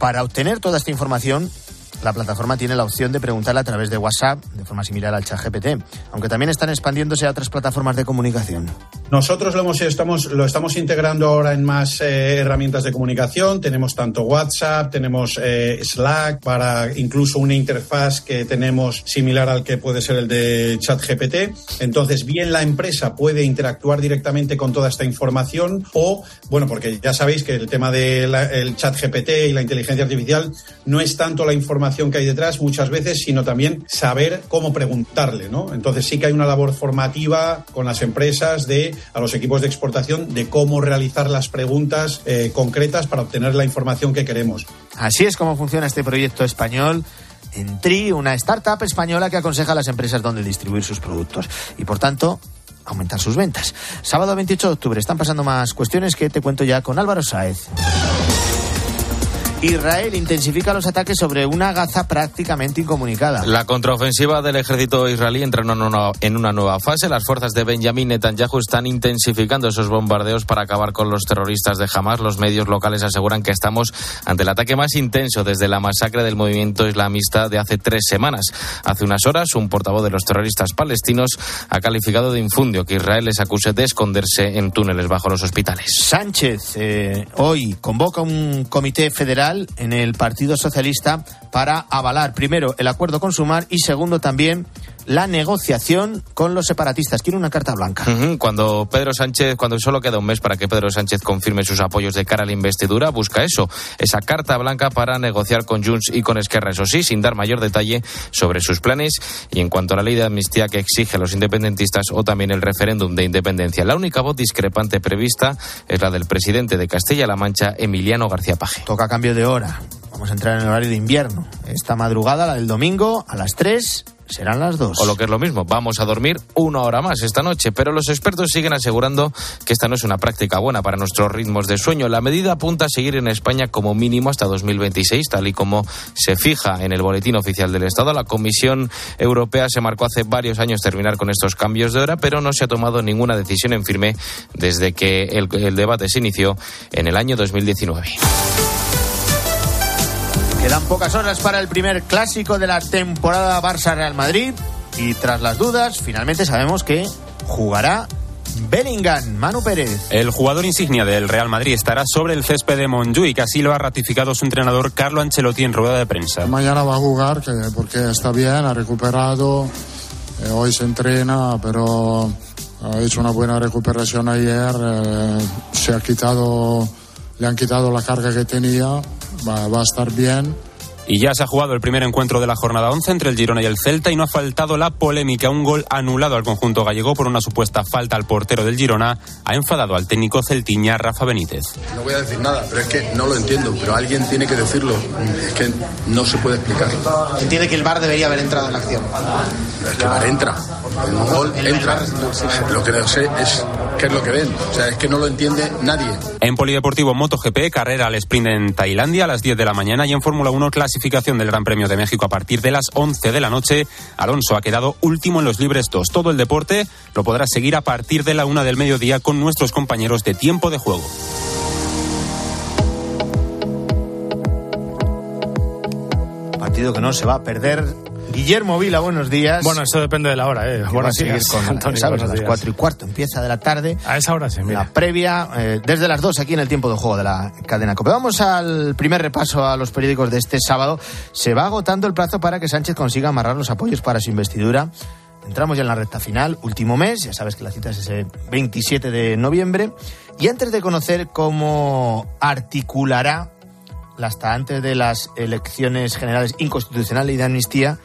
Para obtener toda esta información, la plataforma tiene la opción de preguntarle a través de WhatsApp, de forma similar al chat GPT, aunque también están expandiéndose a otras plataformas de comunicación. Nosotros lo, hemos, estamos, lo estamos integrando ahora en más eh, herramientas de comunicación. Tenemos tanto WhatsApp, tenemos eh, Slack, para incluso una interfaz que tenemos similar al que puede ser el de ChatGPT. Entonces, bien la empresa puede interactuar directamente con toda esta información o, bueno, porque ya sabéis que el tema del de ChatGPT y la inteligencia artificial no es tanto la información que hay detrás muchas veces, sino también saber cómo preguntarle, ¿no? Entonces sí que hay una labor formativa con las empresas de a los equipos de exportación de cómo realizar las preguntas eh, concretas para obtener la información que queremos. Así es como funciona este proyecto español. en TRI, una startup española que aconseja a las empresas dónde distribuir sus productos y, por tanto, aumentar sus ventas. Sábado 28 de octubre están pasando más cuestiones que te cuento ya con Álvaro Saez. Israel intensifica los ataques sobre una Gaza prácticamente incomunicada. La contraofensiva del ejército israelí entra en una, en una nueva fase. Las fuerzas de Benjamin Netanyahu están intensificando esos bombardeos para acabar con los terroristas de Hamas. Los medios locales aseguran que estamos ante el ataque más intenso desde la masacre del movimiento islamista de hace tres semanas. Hace unas horas, un portavoz de los terroristas palestinos ha calificado de infundio que Israel les acuse de esconderse en túneles bajo los hospitales. Sánchez eh, hoy convoca un comité federal en el Partido Socialista para avalar primero el acuerdo con Sumar y segundo también la negociación con los separatistas. Quiere una carta blanca. Cuando Pedro Sánchez, cuando solo queda un mes para que Pedro Sánchez confirme sus apoyos de cara a la investidura, busca eso, esa carta blanca para negociar con Junts y con Esquerra, eso sí, sin dar mayor detalle sobre sus planes y en cuanto a la ley de amnistía que exige a los independentistas o también el referéndum de independencia. La única voz discrepante prevista es la del presidente de Castilla-La Mancha, Emiliano García Paje. Toca cambio de hora. Vamos a entrar en el horario de invierno. Esta madrugada, la del domingo, a las 3 serán las dos. O lo que es lo mismo, vamos a dormir una hora más esta noche, pero los expertos siguen asegurando que esta no es una práctica buena para nuestros ritmos de sueño. La medida apunta a seguir en España como mínimo hasta 2026, tal y como se fija en el Boletín Oficial del Estado. La Comisión Europea se marcó hace varios años terminar con estos cambios de hora, pero no se ha tomado ninguna decisión en firme desde que el, el debate se inició en el año 2019. Quedan pocas horas para el primer clásico de la temporada Barça-Real Madrid y tras las dudas, finalmente sabemos que jugará Bellingham, Manu Pérez. El jugador insignia del Real Madrid estará sobre el césped de Montjuic, así lo ha ratificado su entrenador Carlo Ancelotti en rueda de prensa. Mañana va a jugar porque está bien, ha recuperado, eh, hoy se entrena, pero ha hecho una buena recuperación ayer, eh, se ha quitado, le han quitado la carga que tenía va, va a estar bien. Y ya se ha jugado el primer encuentro de la jornada 11 entre el Girona y el Celta y no ha faltado la polémica. Un gol anulado al conjunto gallego por una supuesta falta al portero del Girona ha enfadado al técnico celtiña Rafa Benítez. No voy a decir nada, pero es que no lo entiendo. Pero alguien tiene que decirlo. Es que no se puede explicar. Entiende que el VAR debería haber entrado en la acción. Es que el VAR entra. El gol entra. Lo que no sé es qué es lo que ven. O sea, es que no lo entiende nadie. En Polideportivo MotoGP, carrera al sprint en Tailandia a las 10 de la mañana y en Fórmula 1 clasificación del Gran Premio de México a partir de las 11 de la noche. Alonso ha quedado último en los libres 2. Todo el deporte lo podrá seguir a partir de la una del mediodía con nuestros compañeros de tiempo de juego. Partido que no se va a perder Guillermo Vila, buenos días. Bueno, eso depende de la hora, ¿eh? Buenos días. Con, Antonio, ¿sabes? A las cuatro y cuarto empieza de la tarde. A esa hora sí, mira. La previa, eh, desde las dos aquí en el tiempo de juego de la cadena COPE. Vamos al primer repaso a los periódicos de este sábado. Se va agotando el plazo para que Sánchez consiga amarrar los apoyos para su investidura. Entramos ya en la recta final, último mes, ya sabes que la cita es ese 27 de noviembre. Y antes de conocer cómo articulará hasta antes de las elecciones generales inconstitucionales y de amnistía,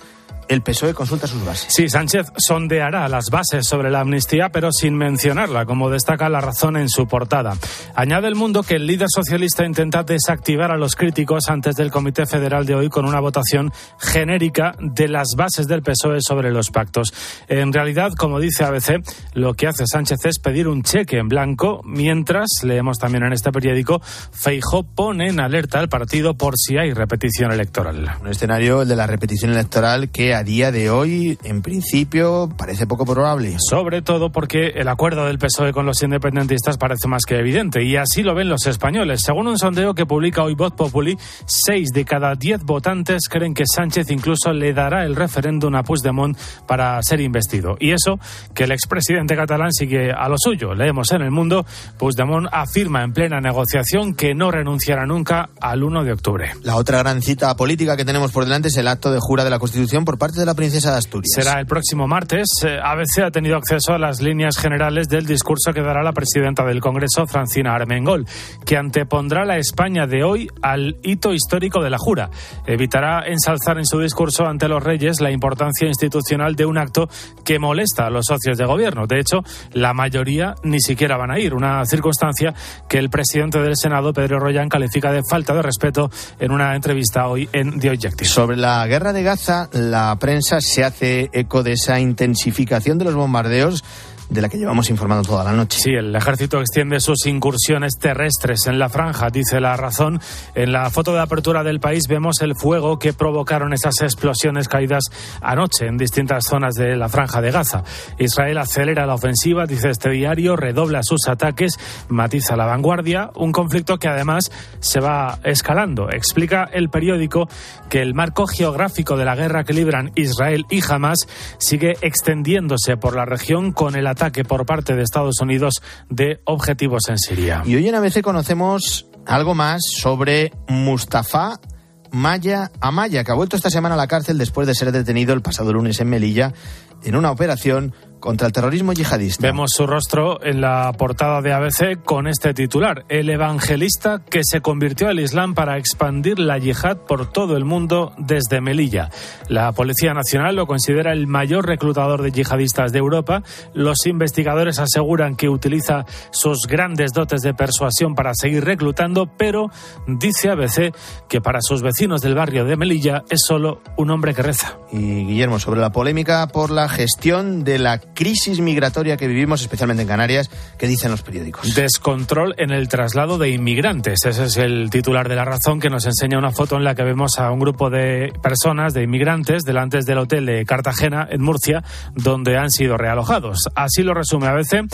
el PSOE consulta sus bases. Sí, Sánchez sondeará las bases sobre la amnistía, pero sin mencionarla, como destaca la razón en su portada. Añade el mundo que el líder socialista intenta desactivar a los críticos antes del Comité Federal de hoy con una votación genérica de las bases del PSOE sobre los pactos. En realidad, como dice ABC, lo que hace Sánchez es pedir un cheque en blanco, mientras, leemos también en este periódico, Feijó pone en alerta al partido por si hay repetición electoral. Un escenario, el de la repetición electoral, que a día de hoy, en principio, parece poco probable. Sobre todo porque el acuerdo del PSOE con los independentistas parece más que evidente, y así lo ven los españoles. Según un sondeo que publica hoy Voz Populi, seis de cada diez votantes creen que Sánchez incluso le dará el referéndum a Puigdemont para ser investido. Y eso, que el expresidente catalán sigue a lo suyo. Leemos en El Mundo, Puigdemont afirma en plena negociación que no renunciará nunca al 1 de octubre. La otra gran cita política que tenemos por delante es el acto de jura de la Constitución por parte de la princesa de Asturias. Será el próximo martes. Eh, ABC ha tenido acceso a las líneas generales del discurso que dará la presidenta del Congreso, Francina Armengol, que antepondrá la España de hoy al hito histórico de la jura. Evitará ensalzar en su discurso ante los reyes la importancia institucional de un acto que molesta a los socios de gobierno. De hecho, la mayoría ni siquiera van a ir, una circunstancia que el presidente del Senado, Pedro Royán, califica de falta de respeto en una entrevista hoy en The Objective. Sobre la guerra de Gaza, la prensa se hace eco de esa intensificación de los bombardeos de la que llevamos informando toda la noche. Sí, el ejército extiende sus incursiones terrestres en la franja, dice la razón. En la foto de apertura del país vemos el fuego que provocaron esas explosiones caídas anoche en distintas zonas de la franja de Gaza. Israel acelera la ofensiva, dice este diario, redobla sus ataques, matiza la vanguardia, un conflicto que además se va escalando. Explica el periódico que el marco geográfico de la guerra que libran Israel y Hamas sigue extendiéndose por la región con el ataque por parte de Estados Unidos de objetivos en Siria. Y hoy en ABC conocemos algo más sobre Mustafa Maya Amaya, que ha vuelto esta semana a la cárcel después de ser detenido el pasado lunes en Melilla en una operación contra el terrorismo yihadista. Vemos su rostro en la portada de ABC con este titular, el evangelista que se convirtió al Islam para expandir la yihad por todo el mundo desde Melilla. La Policía Nacional lo considera el mayor reclutador de yihadistas de Europa. Los investigadores aseguran que utiliza sus grandes dotes de persuasión para seguir reclutando, pero dice ABC que para sus vecinos del barrio de Melilla es solo un hombre que reza. Y Guillermo, sobre la polémica por la gestión de la crisis migratoria que vivimos, especialmente en Canarias, ¿qué dicen los periódicos? Descontrol en el traslado de inmigrantes. Ese es el titular de la razón que nos enseña una foto en la que vemos a un grupo de personas, de inmigrantes, delante del hotel de Cartagena, en Murcia, donde han sido realojados. Así lo resume a veces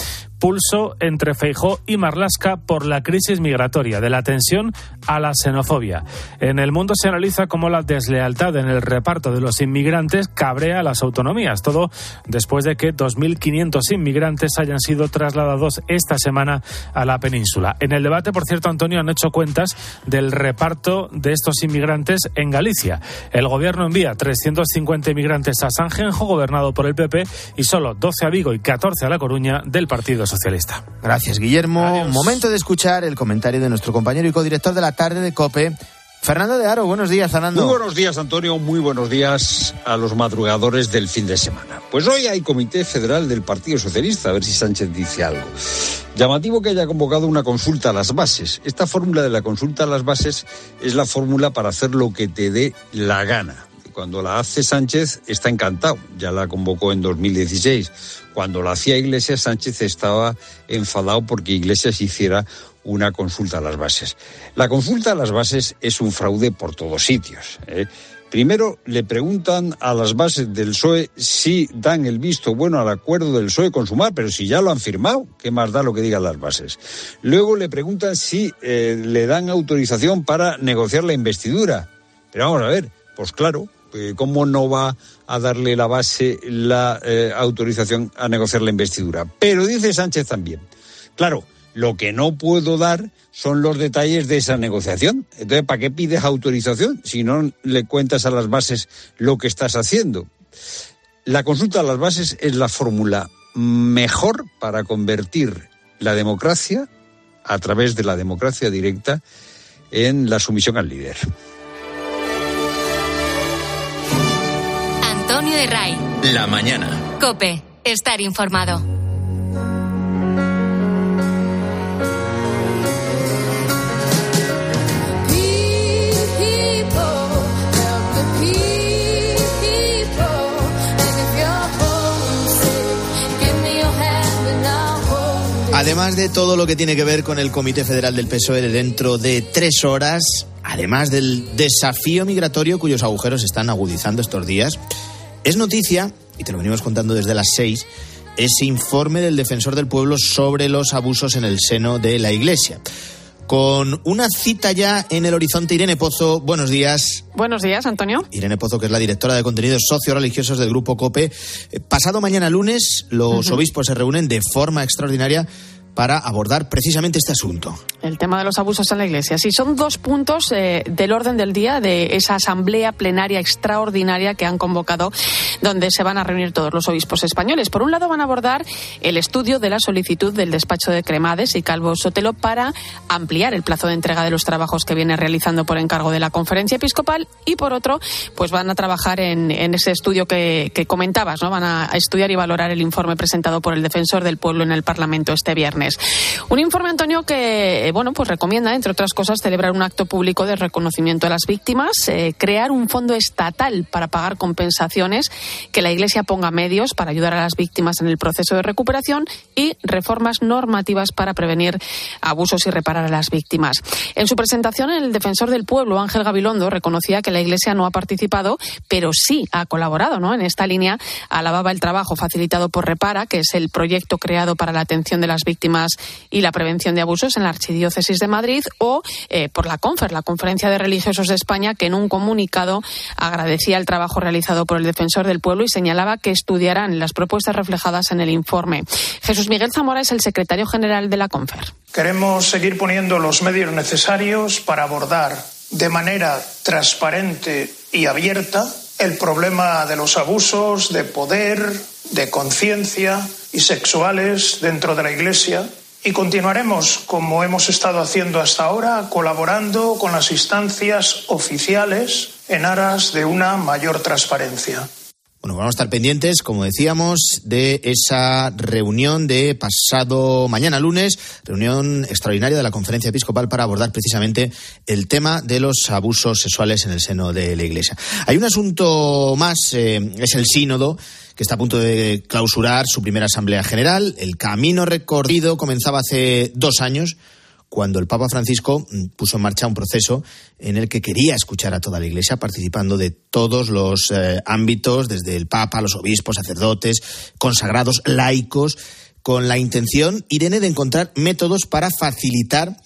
pulso entre Feijó y Marlasca por la crisis migratoria, de la tensión a la xenofobia. En el mundo se analiza cómo la deslealtad en el reparto de los inmigrantes cabrea a las autonomías, todo después de que 2.500 inmigrantes hayan sido trasladados esta semana a la península. En el debate, por cierto, Antonio, han hecho cuentas del reparto de estos inmigrantes en Galicia. El gobierno envía 350 inmigrantes a Sanjenjo, gobernado por el PP, y solo 12 a Vigo y 14 a La Coruña del Partido Socialista. Gracias, Guillermo. Momento de escuchar el comentario de nuestro compañero y codirector de la tarde de COPE, Fernando de Aro, buenos días, Fernando. Muy buenos días, Antonio. Muy buenos días a los madrugadores del fin de semana. Pues hoy hay Comité Federal del Partido Socialista, a ver si Sánchez dice algo. Llamativo que haya convocado una consulta a las bases. Esta fórmula de la consulta a las bases es la fórmula para hacer lo que te dé la gana. Cuando la hace Sánchez está encantado, ya la convocó en 2016. Cuando la hacía Iglesias, Sánchez estaba enfadado porque Iglesias hiciera una consulta a las bases. La consulta a las bases es un fraude por todos sitios. ¿eh? Primero le preguntan a las bases del PSOE si dan el visto bueno al acuerdo del PSOE con Sumar, pero si ya lo han firmado, ¿qué más da lo que digan las bases? Luego le preguntan si eh, le dan autorización para negociar la investidura. Pero vamos a ver, pues claro, ¿cómo no va a darle la base la eh, autorización a negociar la investidura? Pero dice Sánchez también, claro, lo que no puedo dar son los detalles de esa negociación. Entonces, ¿para qué pides autorización si no le cuentas a las bases lo que estás haciendo? La consulta a las bases es la fórmula mejor para convertir la democracia, a través de la democracia directa, en la sumisión al líder. Antonio de Ray. La mañana. Cope. Estar informado. Además de todo lo que tiene que ver con el Comité Federal del PSOE de dentro de tres horas, además del desafío migratorio cuyos agujeros se están agudizando estos días, es noticia, y te lo venimos contando desde las seis, ese informe del defensor del pueblo sobre los abusos en el seno de la Iglesia. Con una cita ya en el horizonte, Irene Pozo, buenos días. Buenos días, Antonio. Irene Pozo, que es la directora de contenidos socio-religiosos del Grupo COPE. Eh, Pasado mañana lunes, los obispos se reúnen de forma extraordinaria para abordar precisamente este asunto. El tema de los abusos en la Iglesia. Sí, son dos puntos eh, del orden del día de esa asamblea plenaria extraordinaria que han convocado, donde se van a reunir todos los obispos españoles. Por un lado, van a abordar el estudio de la solicitud del despacho de Cremades y Calvo Sotelo para ampliar el plazo de entrega de los trabajos que viene realizando por encargo de la conferencia episcopal. Y por otro, pues van a trabajar en, ese estudio que, que comentabas, ¿no? Van a estudiar y valorar el informe presentado por el defensor del pueblo en el Parlamento este viernes. Un informe, Antonio, que, bueno, pues recomienda, entre otras cosas, celebrar un acto público de reconocimiento a las víctimas, eh, crear un fondo estatal para pagar compensaciones, que la Iglesia ponga medios para ayudar a las víctimas en el proceso de recuperación y reformas normativas para prevenir abusos y reparar a las víctimas. En su presentación, el defensor del pueblo, Ángel Gabilondo, reconocía que la Iglesia no ha participado, pero sí ha colaborado ¿no? en esta línea. Alababa el trabajo facilitado por Repara, que es el proyecto creado para la atención de las y la prevención de abusos en la Archidiócesis de Madrid, o eh, por la CONFER, la Conferencia de Religiosos de España, que en un comunicado agradecía el trabajo realizado por el defensor del pueblo y señalaba que estudiarán las propuestas reflejadas en el informe. Jesús Miguel Zamora es el secretario general de la CONFER. Queremos seguir poniendo los medios necesarios para abordar de manera transparente y abierta el problema de los abusos de poder, de conciencia y sexuales dentro de la Iglesia y continuaremos, como hemos estado haciendo hasta ahora, colaborando con las instancias oficiales en aras de una mayor transparencia. Bueno, vamos a estar pendientes, como decíamos, de esa reunión de pasado mañana lunes, reunión extraordinaria de la Conferencia Episcopal para abordar precisamente el tema de los abusos sexuales en el seno de la Iglesia. Hay un asunto más, eh, es el sínodo que está a punto de clausurar su primera Asamblea General. El camino recorrido comenzaba hace dos años cuando el Papa Francisco mm, puso en marcha un proceso en el que quería escuchar a toda la Iglesia, participando de todos los eh, ámbitos, desde el Papa, los obispos, sacerdotes, consagrados, laicos, con la intención, Irene, de encontrar métodos para facilitar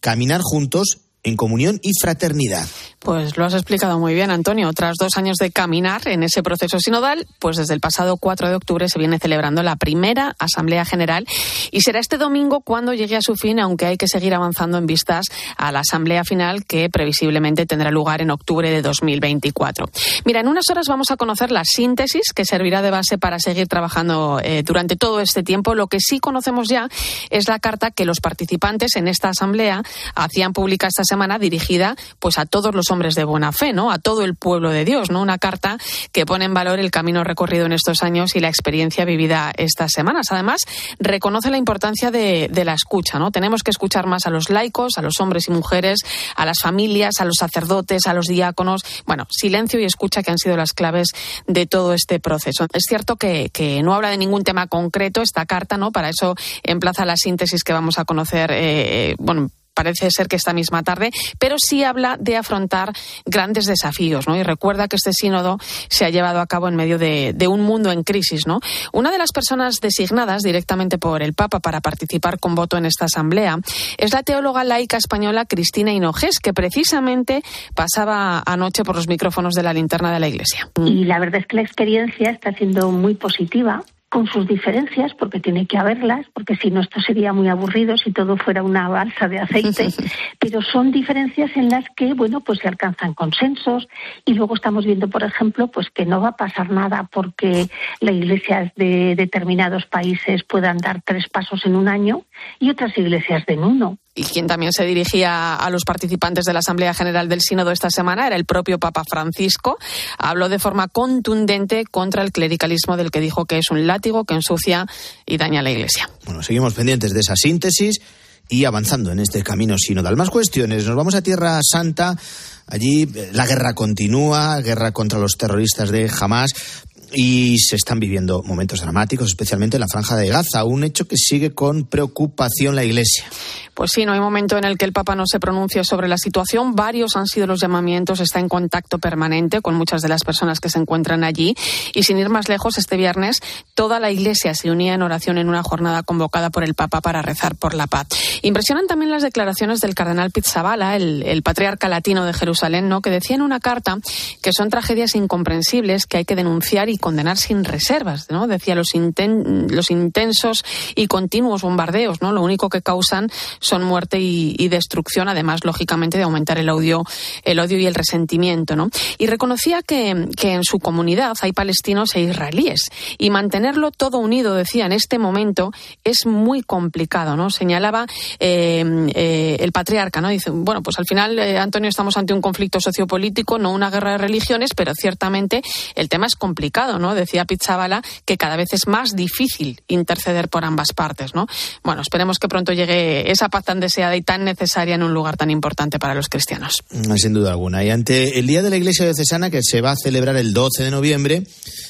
caminar juntos en comunión y fraternidad. Pues lo has explicado muy bien, Antonio. Tras dos años de caminar en ese proceso sinodal, pues desde el pasado 4 de octubre se viene celebrando la primera Asamblea General y será este domingo cuando llegue a su fin, aunque hay que seguir avanzando en vistas a la Asamblea Final que previsiblemente tendrá lugar en octubre de 2024. Mira, en unas horas vamos a conocer la síntesis que servirá de base para seguir trabajando eh, durante todo este tiempo. Lo que sí conocemos ya es la carta que los participantes en esta Asamblea hacían pública esta semana dirigida pues a todos los hombres de buena fe, ¿no? A todo el pueblo de Dios, ¿no? Una carta que pone en valor el camino recorrido en estos años y la experiencia vivida estas semanas. Además, reconoce la importancia de, la escucha, ¿no? Tenemos que escuchar más a los laicos, a los hombres y mujeres, a las familias, a los sacerdotes, a los diáconos. Bueno, silencio y escucha que han sido las claves de todo este proceso. Es cierto que, que no habla de ningún tema concreto esta carta, ¿no? Para eso emplaza la síntesis que vamos a conocer, eh, eh bueno, parece ser que esta misma tarde, pero sí habla de afrontar grandes desafíos, ¿no? Y recuerda que este sínodo se ha llevado a cabo en medio de, un mundo en crisis, ¿no? Una de las personas designadas directamente por el Papa para participar con voto en esta asamblea es la teóloga laica española Cristina Hinojés, que precisamente pasaba anoche por los micrófonos de la linterna de la Iglesia. Y la verdad es que la experiencia está siendo muy positiva con sus diferencias, porque tiene que haberlas, porque si no esto sería muy aburrido si todo fuera una balsa de aceite, pero son diferencias en las que, bueno, pues se alcanzan consensos. Y luego estamos viendo, por ejemplo, pues que no va a pasar nada porque las iglesias de determinados países puedan dar tres pasos en un año y otras iglesias de uno y quien también se dirigía a los participantes de la Asamblea General del Sínodo esta semana era el propio Papa Francisco. Habló de forma contundente contra el clericalismo del que dijo que es un látigo que ensucia y daña a la Iglesia. Bueno, seguimos pendientes de esa síntesis y avanzando en este camino sinodal. Más cuestiones. Nos vamos a Tierra Santa. Allí eh, la guerra continúa, guerra contra los terroristas de Hamas y se están viviendo momentos dramáticos, especialmente en la franja de Gaza, un hecho que sigue con preocupación la Iglesia. Pues sí, no hay momento en el que el Papa no se pronuncie sobre la situación. Varios han sido los llamamientos, está en contacto permanente con muchas de las personas que se encuentran allí. Y sin ir más lejos, este viernes toda la Iglesia se unía en oración en una jornada convocada por el Papa para rezar por la paz. Impresionan también las declaraciones del cardenal Pizzabala, el, el patriarca latino de Jerusalén, ¿no? que decía en una carta que son tragedias incomprensibles que hay que denunciar y condenar sin reservas. ¿no? Decía los, inten los intensos y continuos bombardeos, ¿no? lo único que causan son muerte y, destrucción, además, lógicamente, de aumentar el odio, el odio y el resentimiento. Y reconocía que, en su comunidad hay palestinos e israelíes. Y mantenerlo todo unido, decía, en este momento es muy complicado. Señalaba eh, eh, el patriarca. ¿no? Dice, bueno, pues al final, eh, Antonio, estamos ante un conflicto sociopolítico, no una guerra de religiones, pero ciertamente el tema es complicado ¿no? Decía Pizzabala que cada vez es más difícil interceder por ambas partes, ¿no? Bueno, esperemos que pronto llegue esa paz tan deseada y tan necesaria en un lugar tan importante para los cristianos. Sin duda alguna. Y ante el Día de la Iglesia Diocesana, que se va a celebrar el 12 de noviembre,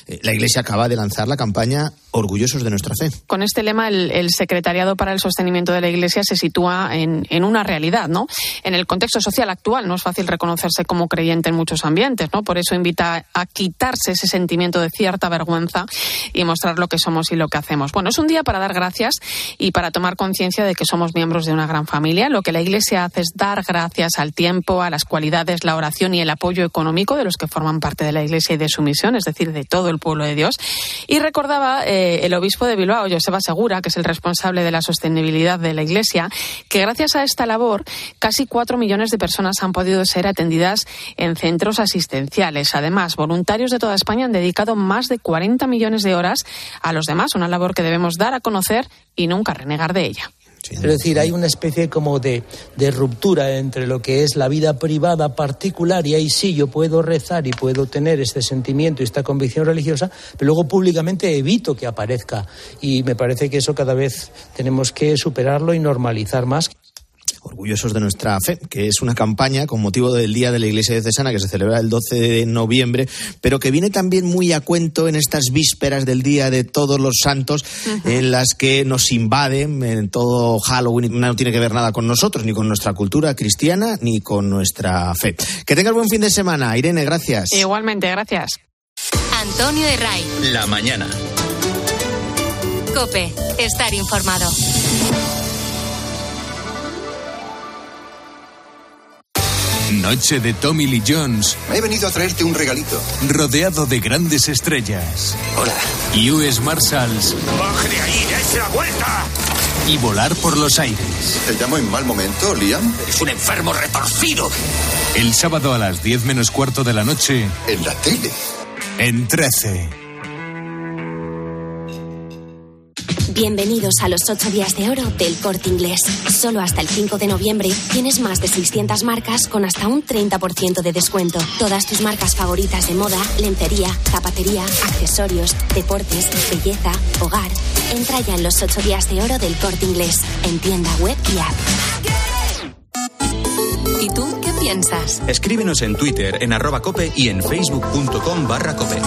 eh, la Iglesia acaba de lanzar la campaña Orgullosos de nuestra fe. Con este lema, el, Secretariado para el Sostenimiento de la Iglesia se sitúa en, una realidad, ¿no? En el contexto social actual no es fácil reconocerse como creyente en muchos ambientes, ¿no? Por eso invita a quitarse ese sentimiento de cierta vergüenza y mostrar lo que somos y lo que hacemos. Bueno, es un día para dar gracias y para tomar conciencia de que somos miembros de una gran familia. Lo que la Iglesia hace es dar gracias al tiempo, a las cualidades, la oración y el apoyo económico de los que forman parte de la Iglesia y de su misión, es decir, de todo el pueblo de Dios. Y recordaba eh, el obispo de Bilbao, Joseba Segura, que es el responsable de la sostenibilidad de la Iglesia, que gracias a esta labor casi cuatro millones de personas han podido ser atendidas en centros asistenciales. Además, voluntarios de toda España han dedicado más de 40 millones de horas a los demás, una labor que debemos dar a conocer y nunca renegar de ella. Es decir, hay una especie como de, de, ruptura entre lo que es la vida privada particular y ahí sí yo puedo rezar y puedo tener este sentimiento y esta convicción religiosa, pero luego públicamente evito que aparezca. Y me parece que eso cada vez tenemos que superarlo y normalizar más orgullosos de nuestra fe, que es una campaña con motivo del Día de la Iglesia de Cesana que se celebra el 12 de noviembre, pero que viene también muy a cuento en estas vísperas del Día de Todos los Santos, en las que nos invaden en todo Halloween. No tiene que ver nada con nosotros, ni con nuestra cultura cristiana, ni con nuestra fe. Que tengas buen fin de semana. Irene, gracias. Igualmente, gracias. Antonio Herray. La mañana. Cope, estar informado. Noche de Tommy Lee Jones. He venido a traerte un regalito. Rodeado de grandes estrellas. Hola. US Marshals. ¡Baje de ahí! ¡Dese la vuelta! Y volar por los aires. ¿Te llamo en mal momento, Liam? Es un enfermo retorcido. El sábado a las 10 menos cuarto de la noche. En la tele. En 13. Bienvenidos a los 8 días de oro del corte inglés. Solo hasta el 5 de noviembre tienes más de 600 marcas con hasta un 30% de descuento. Todas tus marcas favoritas de moda, lencería, zapatería, accesorios, deportes, belleza, hogar. Entra ya en los 8 días de oro del corte inglés, en tienda web y app. ¿Y tú qué piensas? Escríbenos en Twitter, en arroba cope y en facebook.com barra cope.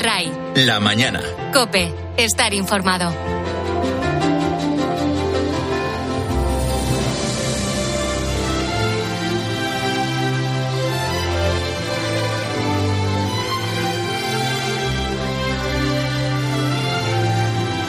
Ray. La mañana. Cope, estar informado.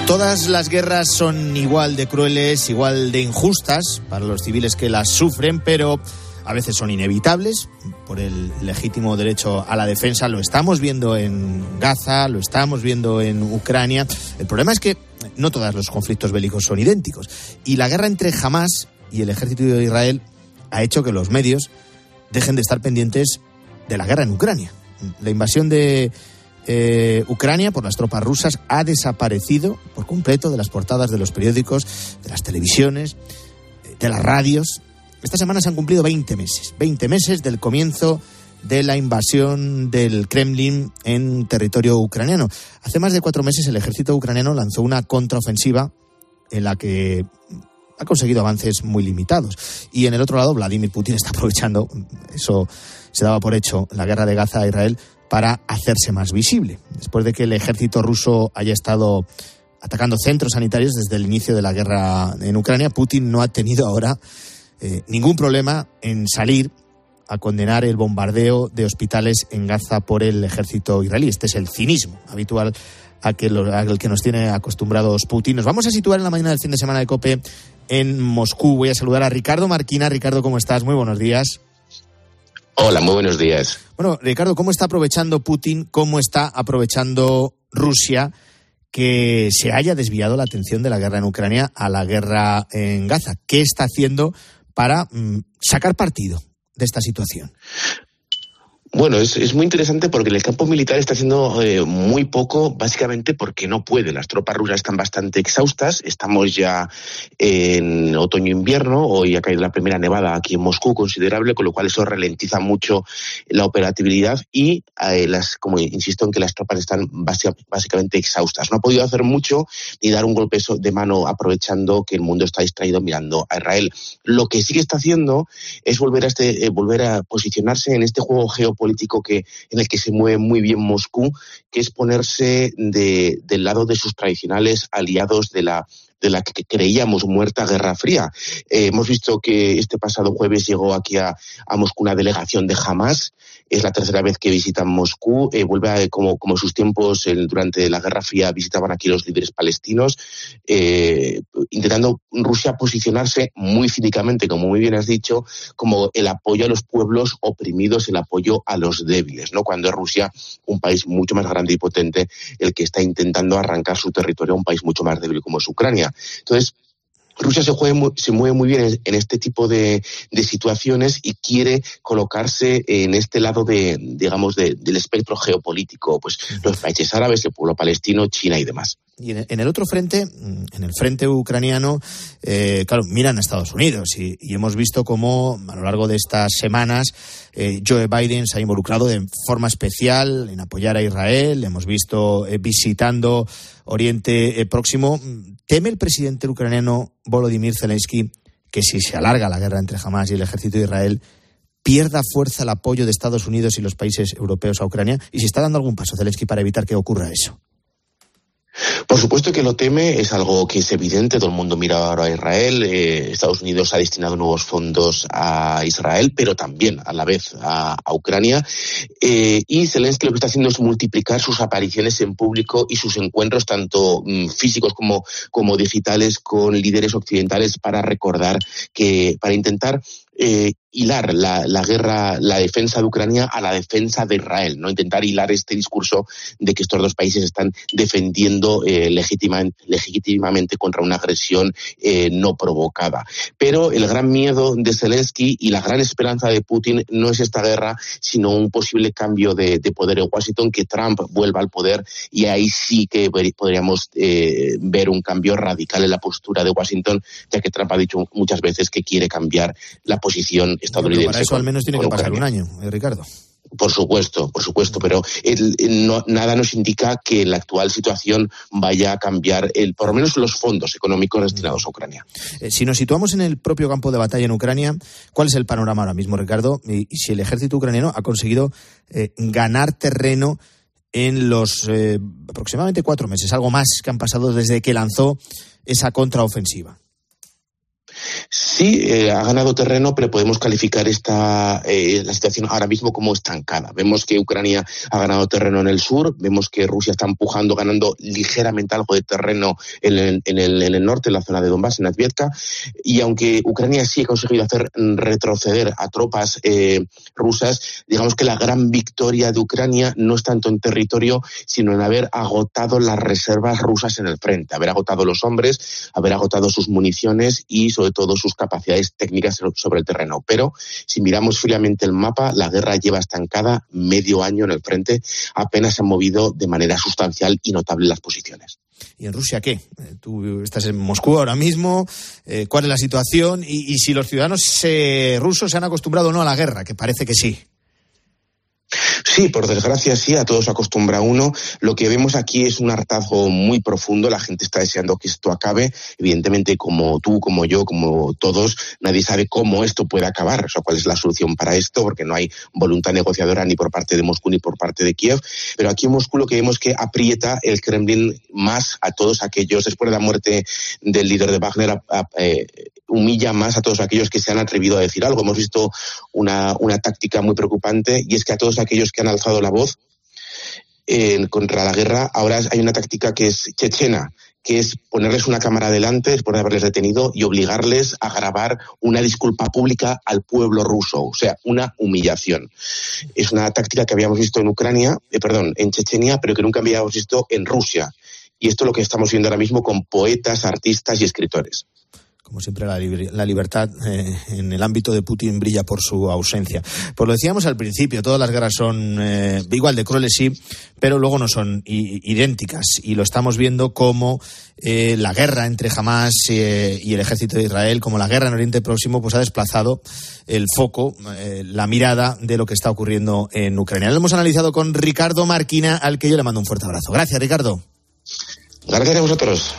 Todas las guerras son igual de crueles, igual de injustas para los civiles que las sufren, pero a veces son inevitables por el legítimo derecho a la defensa. Lo estamos viendo en Gaza, lo estamos viendo en Ucrania. El problema es que no todos los conflictos bélicos son idénticos. Y la guerra entre Hamas y el ejército de Israel ha hecho que los medios dejen de estar pendientes de la guerra en Ucrania. La invasión de eh, Ucrania por las tropas rusas ha desaparecido por completo de las portadas de los periódicos, de las televisiones, de las radios. Esta semana se han cumplido 20 meses, 20 meses del comienzo de la invasión del Kremlin en territorio ucraniano. Hace más de cuatro meses el ejército ucraniano lanzó una contraofensiva en la que ha conseguido avances muy limitados. Y en el otro lado, Vladimir Putin está aprovechando, eso se daba por hecho, la guerra de Gaza a Israel para hacerse más visible. Después de que el ejército ruso haya estado atacando centros sanitarios desde el inicio de la guerra en Ucrania, Putin no ha tenido ahora eh, ningún problema en salir a condenar el bombardeo de hospitales en Gaza por el ejército israelí. Este es el cinismo habitual a que al que nos tiene acostumbrados Putin. Nos vamos a situar en la mañana del fin de semana de COPE en Moscú. Voy a saludar a Ricardo Marquina. Ricardo, ¿cómo estás? Muy buenos días. Hola, muy buenos días. Bueno, Ricardo, ¿cómo está aprovechando Putin, cómo está aprovechando Rusia que se haya desviado la atención de la guerra en Ucrania a la guerra en Gaza. ¿Qué está haciendo para mm, sacar partido de esta situación? Bueno, es, es, muy interesante porque el campo militar está haciendo eh, muy poco, básicamente porque no puede. Las tropas rusas están bastante exhaustas. Estamos ya en otoño-invierno. Hoy ha caído la primera nevada aquí en Moscú considerable, con lo cual eso ralentiza mucho la operatividad y, eh, como insisto, en que las tropas están básicamente exhaustas. No ha podido hacer mucho ni dar un golpe de mano aprovechando que el mundo está distraído mirando a Israel. Lo que sí que está haciendo es volver a, este, eh, volver a posicionarse en este juego geopolítico político que, en el que se mueve muy bien Moscú, que es ponerse de, del lado de sus tradicionales aliados de la de la que creíamos muerta Guerra Fría. Eh, hemos visto que este pasado jueves llegó aquí a, Moscú una delegación de Hamas. Es la tercera vez que visitan Moscú. Eh, vuelve a, como, como sus tiempos durante la Guerra Fría visitaban aquí los líderes palestinos, eh, intentando Rusia posicionarse muy cínicamente, como muy bien has dicho, como el apoyo a los pueblos oprimidos, el apoyo a los débiles, ¿no? Cuando es Rusia un país mucho más grande y potente el que está intentando arrancar su territorio a un país mucho más débil como es Ucrania. Entonces, Rusia se, se, mueve muy bien en, este tipo de, situaciones y quiere colocarse en este lado de, digamos, del espectro geopolítico, pues los países árabes, el pueblo palestino, China y demás. Y en el otro frente, mm, en el frente ucraniano, eh, claro, miran a Estados Unidos y, hemos visto cómo a lo largo de estas semanas eh, Joe Biden se ha involucrado de forma especial en apoyar a Israel. Hemos visto eh, visitando Oriente Próximo. ¿Teme el presidente ucraniano Volodymyr Zelensky que si se alarga la guerra entre Hamas y el ejército de Israel, pierda fuerza el apoyo de Estados Unidos y los países europeos a Ucrania? ¿Y si está dando algún paso Zelensky para evitar que ocurra eso? Por supuesto que lo teme, es algo que es evidente, todo el mundo mira ahora a Israel, eh, Estados Unidos ha destinado nuevos fondos a Israel, pero también a la vez a, Ucrania, eh, y Zelensky lo que está haciendo es multiplicar sus apariciones en público y sus encuentros, tanto mm, físicos como, como digitales, con líderes occidentales para recordar que, para intentar eh, hilar la, la, guerra, la defensa de Ucrania a la defensa de Israel, no intentar hilar este discurso de que estos dos países están defendiendo eh, legítimamente contra una agresión eh, no provocada. Pero el gran miedo de Zelensky y la gran esperanza de Putin no es esta guerra, sino un posible cambio de, de poder en Washington, que Trump vuelva al poder y ahí sí que podríamos eh, ver un cambio radical en la postura de Washington, ya que Trump ha dicho muchas veces que quiere cambiar la posición estadounidense. para eso al menos tiene que pasar un año, eh, Ricardo. Por supuesto, por supuesto, pero nada nos indica que la actual situación vaya a cambiar, el, por lo menos los fondos económicos destinados a Ucrania. Eh, si nos situamos en el propio campo de batalla en Ucrania, ¿cuál es el panorama ahora mismo, Ricardo? Y, si el ejército ucraniano ha conseguido eh, ganar terreno en los aproximadamente cuatro meses, algo más que han pasado desde que lanzó esa contraofensiva. Sí, eh, ha ganado terreno, pero podemos calificar esta eh, la situación ahora mismo como estancada. Vemos que Ucrania ha ganado terreno en el sur, vemos que Rusia está empujando, ganando ligeramente algo de terreno en el, en el, en el norte, en la zona de Donbass, en Advietka, y aunque Ucrania sí ha conseguido hacer retroceder a tropas eh, rusas, digamos que la gran victoria de Ucrania no es tanto en territorio, sino en haber agotado las reservas rusas en el frente, haber agotado los hombres, haber agotado sus municiones y sobre todo sus capacidades técnicas sobre el terreno. Pero si miramos fríamente el mapa, la guerra lleva estancada medio año en el frente, apenas se han movido de manera sustancial y notable las posiciones. ¿Y en Rusia qué? Eh, tú estás en Moscú ahora mismo. Eh, ¿Cuál es la situación? Y, si los ciudadanos rusos se han acostumbrado o no a la guerra, que parece que sí. Sí, por desgracia sí, a todos acostumbra uno. Lo que vemos aquí es un hartazgo muy profundo, la gente está deseando que esto acabe. Evidentemente, como tú, como yo, como todos, nadie sabe cómo esto puede acabar, o sea, cuál es la solución para esto, porque no hay voluntad negociadora ni por parte de Moscú ni por parte de Kiev. Pero aquí en Moscú lo que vemos es que aprieta el Kremlin más a todos aquellos, después de la muerte del líder de Wagner, eh, humilla más a todos aquellos que se han atrevido a decir algo. Hemos visto una, una táctica muy preocupante y es que a todos aquellos que han alzado la voz contra la guerra, ahora hay una táctica que es chechena, que es ponerles una cámara delante después de haberles detenido y obligarles a grabar una disculpa pública al pueblo ruso, o sea, una humillación. Es una táctica que habíamos visto en Ucrania, eh, perdón, en Chechenia, pero que nunca habíamos visto en Rusia. Y esto es lo que estamos viendo ahora mismo con poetas, artistas y escritores como siempre, la, libertad eh, en el ámbito de Putin brilla por su ausencia. Pues lo decíamos al principio, todas las guerras son eh, igual de crueles, sí, pero luego no son idénticas. Y lo estamos viendo como eh, la guerra entre Hamas y el ejército de Israel, como la guerra en Oriente Próximo, pues ha desplazado el foco, la mirada de lo que está ocurriendo en Ucrania. Lo hemos analizado con Ricardo Marquina, al que yo le mando un fuerte abrazo. Gracias, Ricardo. Gracias a vosotros.